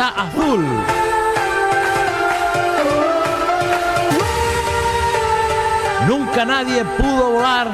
Azul. Nunca nadie pudo volar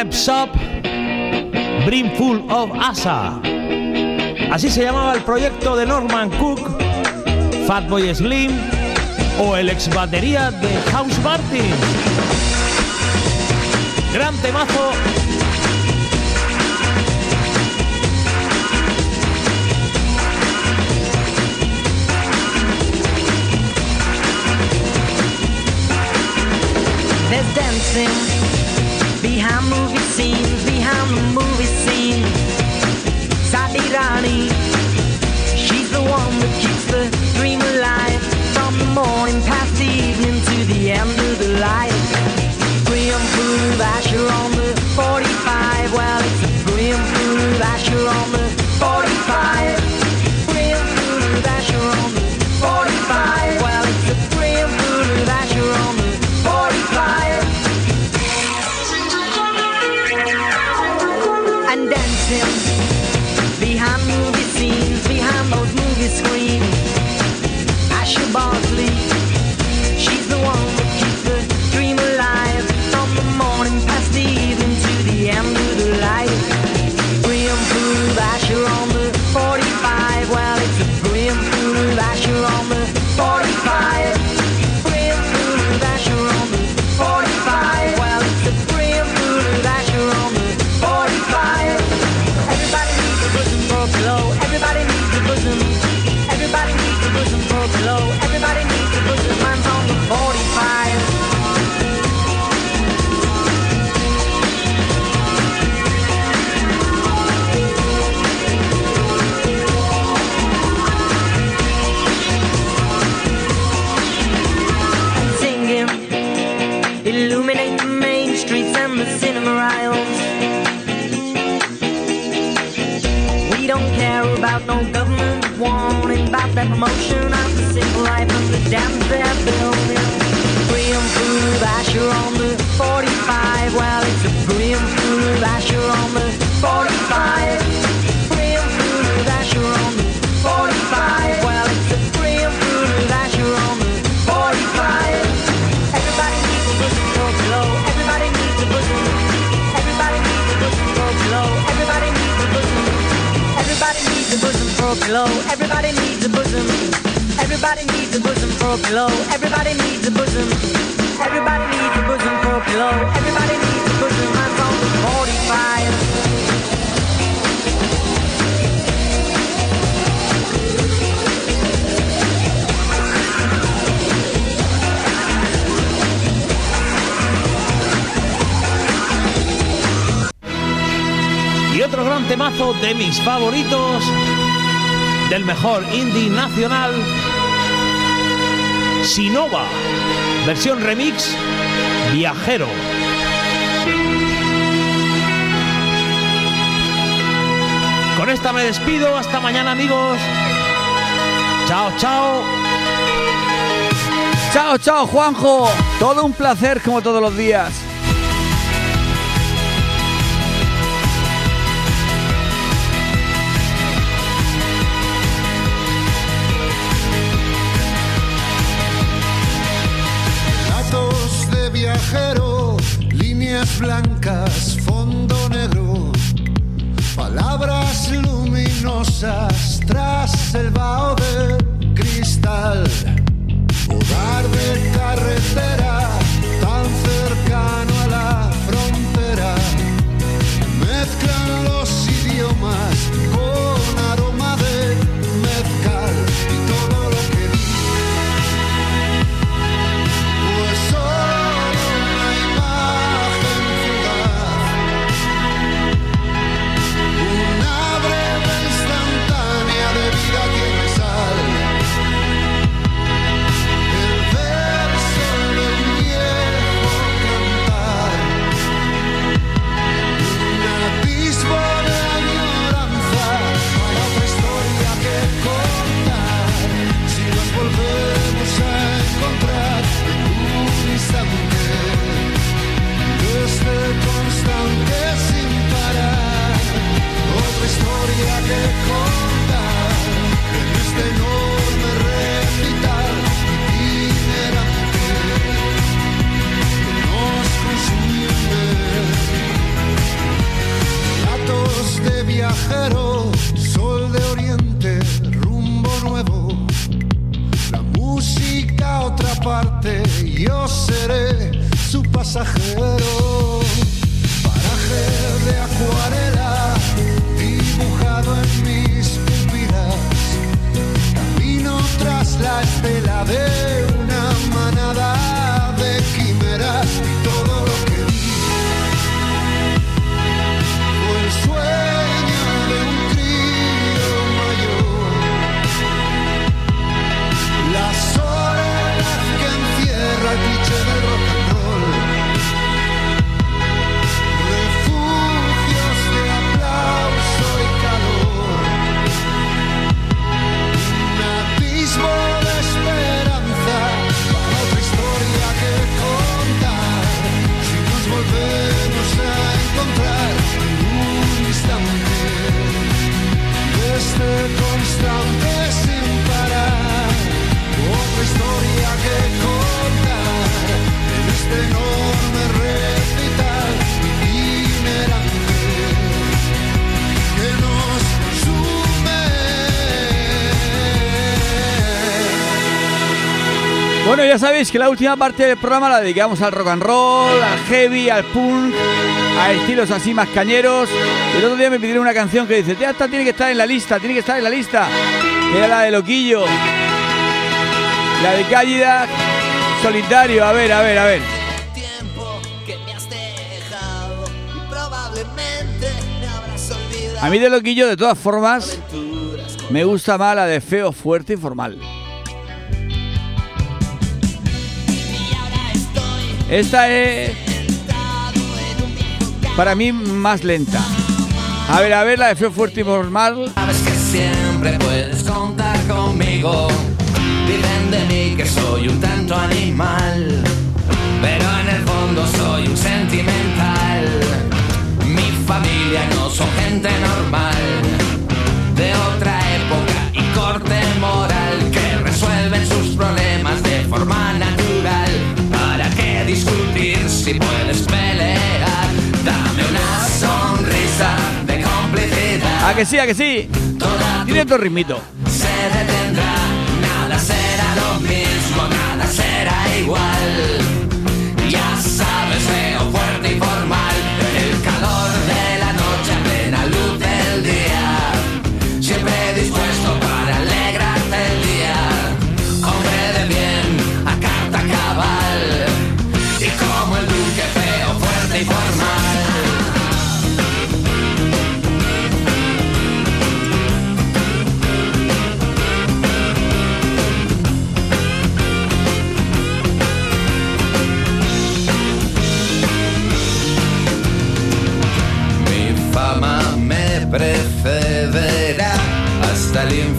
Steps Up, Brimful of Asa. Así se llamaba el proyecto de Norman Cook, Fatboy Slim o el ex batería de House Martin. Gran temazo They're dancing behind movie scenes, behind the movie scene. She's the one that keeps the dream alive from the morning past the evening to the end of the life. On the 45, well, it's on the 45. For a pillow. Everybody needs a bosom. Everybody needs a bosom for a pillow. Everybody needs a bosom. I'm the 45. Y otro gran temazo de mis favoritos del mejor indie nacional, Sinova, versión remix, Viajero. Con esta me despido, hasta mañana amigos. Chao, chao. Chao, chao, Juanjo. Todo un placer como todos los días. Líneas blancas, fondo negro, palabras luminosas tras el vaho de cristal, hogar de carretera tan cercano a la frontera, mezclan los idiomas otra historia que contar en este enorme recital itinerante que nos consume. Datos de viajero, sol de oriente, rumbo nuevo. La música otra parte, yo seré su pasajero. Sabéis que la última parte del programa la dedicamos al rock and roll, al heavy, al punk, a estilos así más cañeros. El otro día me pidieron una canción que dice, ya está, tiene que estar en la lista, tiene que estar en la lista. Era la de Loquillo. La de Cállida, Solitario. A ver, a ver, a ver. A mí de Loquillo, de todas formas, me gusta más la de Feo, Fuerte y Formal. Esta es para mí más lenta. A ver, a ver, la de Feo Fuerte y Normal. Sabes que siempre puedes contar conmigo. Dicen de mí que soy un tanto animal, pero en el fondo soy un sentimental. Mi familia no son gente normal, de otra época y corte si puedes pelear? Dame una sonrisa de complicidad. ¿A que sí, a que sí? Tiene otro ritmito. se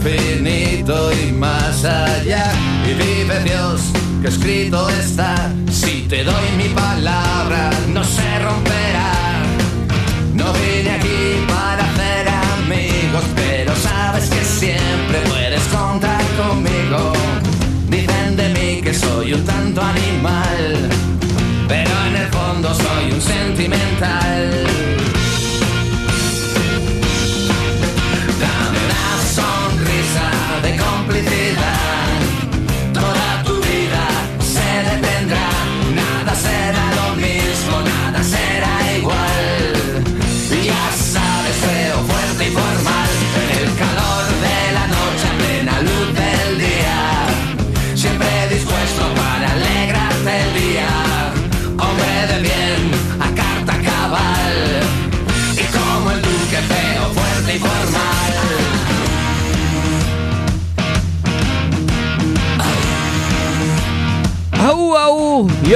infinito y más allá. Y vive Dios que escrito está. Si te doy mi palabra, no se romperá. No vine aquí para hacer amigos, pero sabes que siempre puedes contar conmigo. Dicen de mí que soy un tanto animal, pero en el fondo soy un sentimental.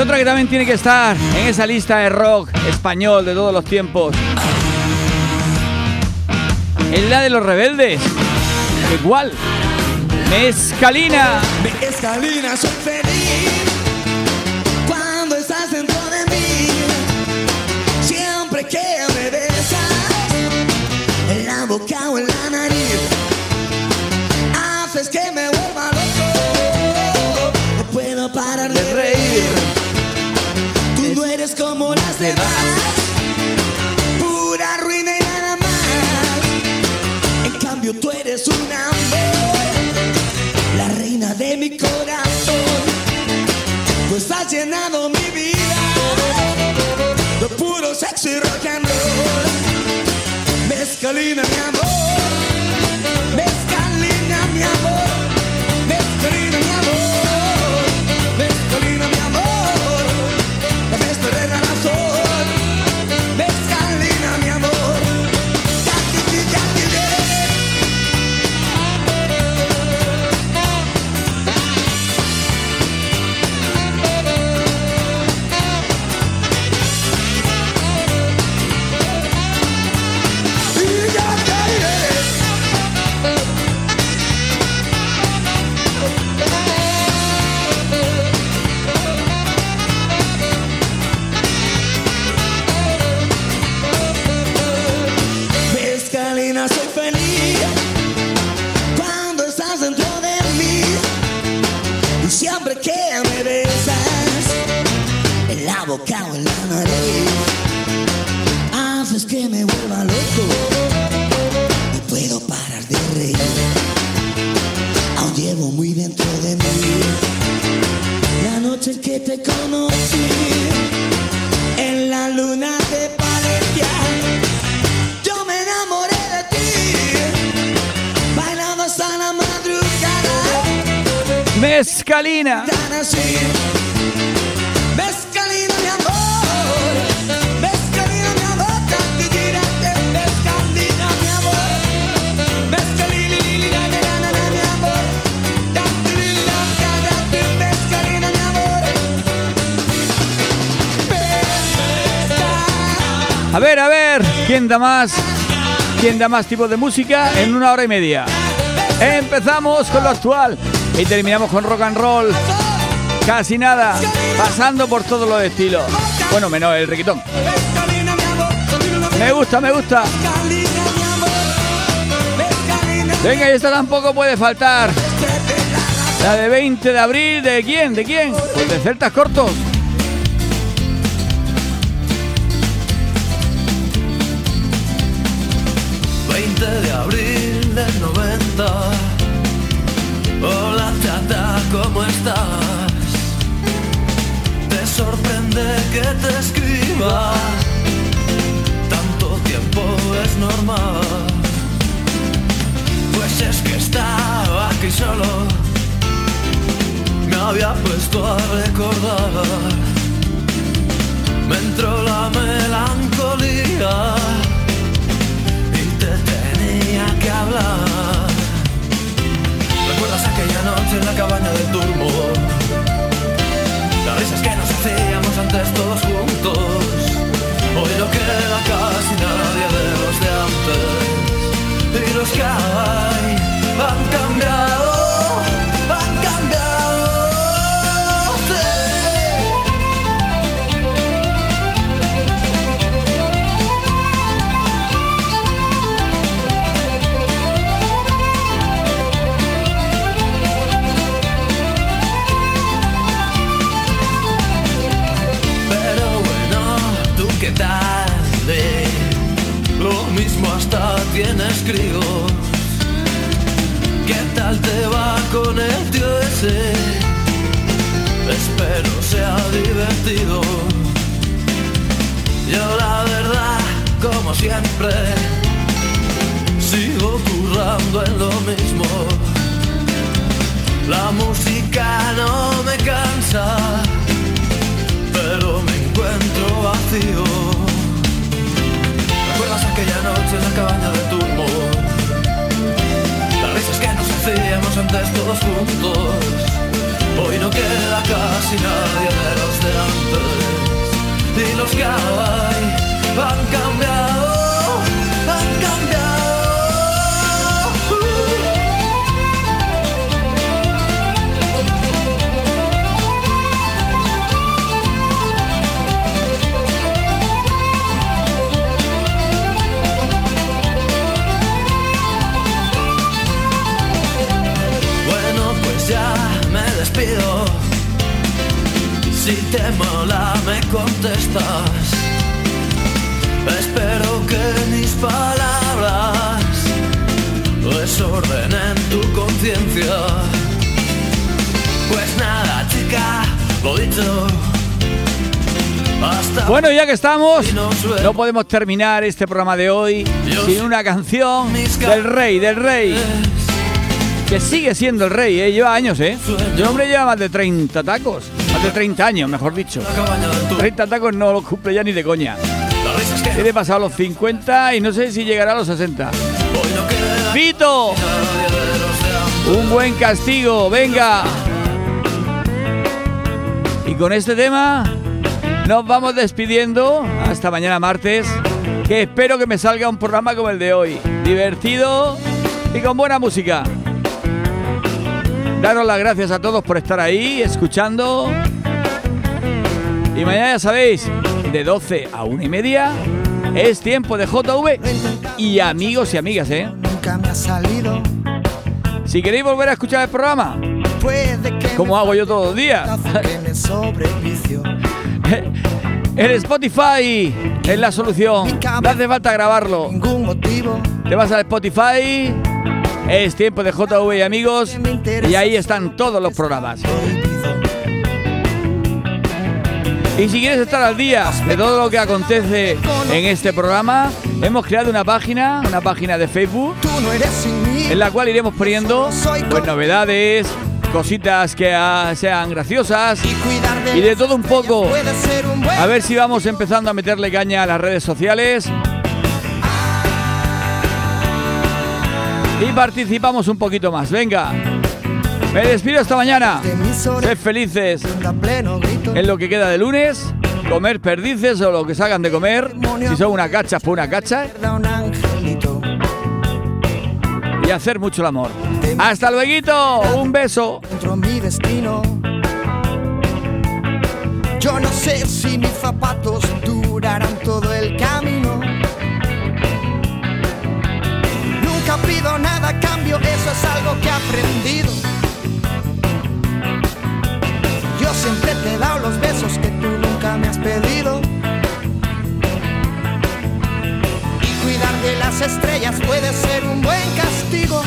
Otra que también tiene que estar en esa lista de rock español de todos los tiempos. Es la de los rebeldes. Igual. Mezcalina. Escalina, soy Siempre que me besas en la boca o en la nariz, haces que me vuelva loco. No puedo parar de reír. Aún llevo muy dentro de mí la noche en que te conocí Mezcalina. Tan así. Mezcalina, mi amor. Mezcalina, mi amor. Cantillirate, mezcalina, mi amor. Mezcalina, mi amor. Cantillirate, mezcalina, mi amor. A ver, a ver, ¿quién da más? ¿Quién da más tipos de música en una hora y media? Empezamos con lo actual y terminamos con rock and roll. Casi nada, pasando por todos los estilos. Bueno, menos el requitón. Me gusta, me gusta. Venga, y esta tampoco puede faltar. La de 20 de abril, ¿de quién? ¿De quién? Pues de Celtas Cortos. de abril del 90 ¿cómo estás? Te sorprende que te escriba Tanto tiempo es normal Pues es que estaba aquí solo Me había puesto a recordar Me entró la melancolía tenía que hablar. ¿Recuerdas aquella noche en la cabaña del turbo? Las risas que nos hacíamos antes todos juntos. Hoy no queda casi nadie de los de antes. Y los que hay han tienes críos. ¿Qué tal te va con el tío ese? Espero sea divertido. Yo la verdad, como siempre, sigo currando en lo mismo. La música no me cansa pero me encuentro vacío. ¿Recuerdas aquella noche en la cabaña de turbo? Las risas que nos hacíamos antes todos juntos. Hoy no queda casi nadie de los de antes. Y los que hay han cambiado, Si te mola, me contestas. Espero que mis palabras desordenen tu conciencia. Pues nada, chica, lo dicho. Hasta Bueno, ya que estamos, no podemos terminar este programa de hoy sin una canción del rey, del rey. Que sigue siendo el rey, ¿eh? lleva años, ¿eh? El hombre lleva más de 30 tacos, de 30 años, mejor dicho. 30 tacos no los cumple ya ni de coña. Tiene pasado los 50 y no sé si llegará a los 60. ¡Pito! Un buen castigo, venga. Y con este tema nos vamos despidiendo hasta mañana martes, que espero que me salga un programa como el de hoy, divertido y con buena música. Daros las gracias a todos por estar ahí, escuchando. Y mañana ya sabéis, de 12 a 1 y media, es tiempo de JV y amigos y amigas, ¿eh? Nunca me ha salido. Si queréis volver a escuchar el programa, como hago yo todos los días, el Spotify es la solución. No hace falta grabarlo. Ningún motivo. Te vas al Spotify, es tiempo de JV y amigos, y ahí están todos los programas. Y si quieres estar al día de todo lo que acontece en este programa, hemos creado una página, una página de Facebook, en la cual iremos poniendo pues, novedades, cositas que ah, sean graciosas y de todo un poco. A ver si vamos empezando a meterle caña a las redes sociales. Y participamos un poquito más. Venga. Me despido esta mañana. Sed felices en lo que queda de lunes. comer perdices o lo que salgan de comer. Si son una cacha, pues una cacha. Y hacer mucho el amor. Hasta luego, un beso. Yo no sé si mis zapatos durarán todo el camino. A cambio, eso es algo que he aprendido. Yo siempre te he dado los besos que tú nunca me has pedido. Y cuidar de las estrellas puede ser un buen castigo.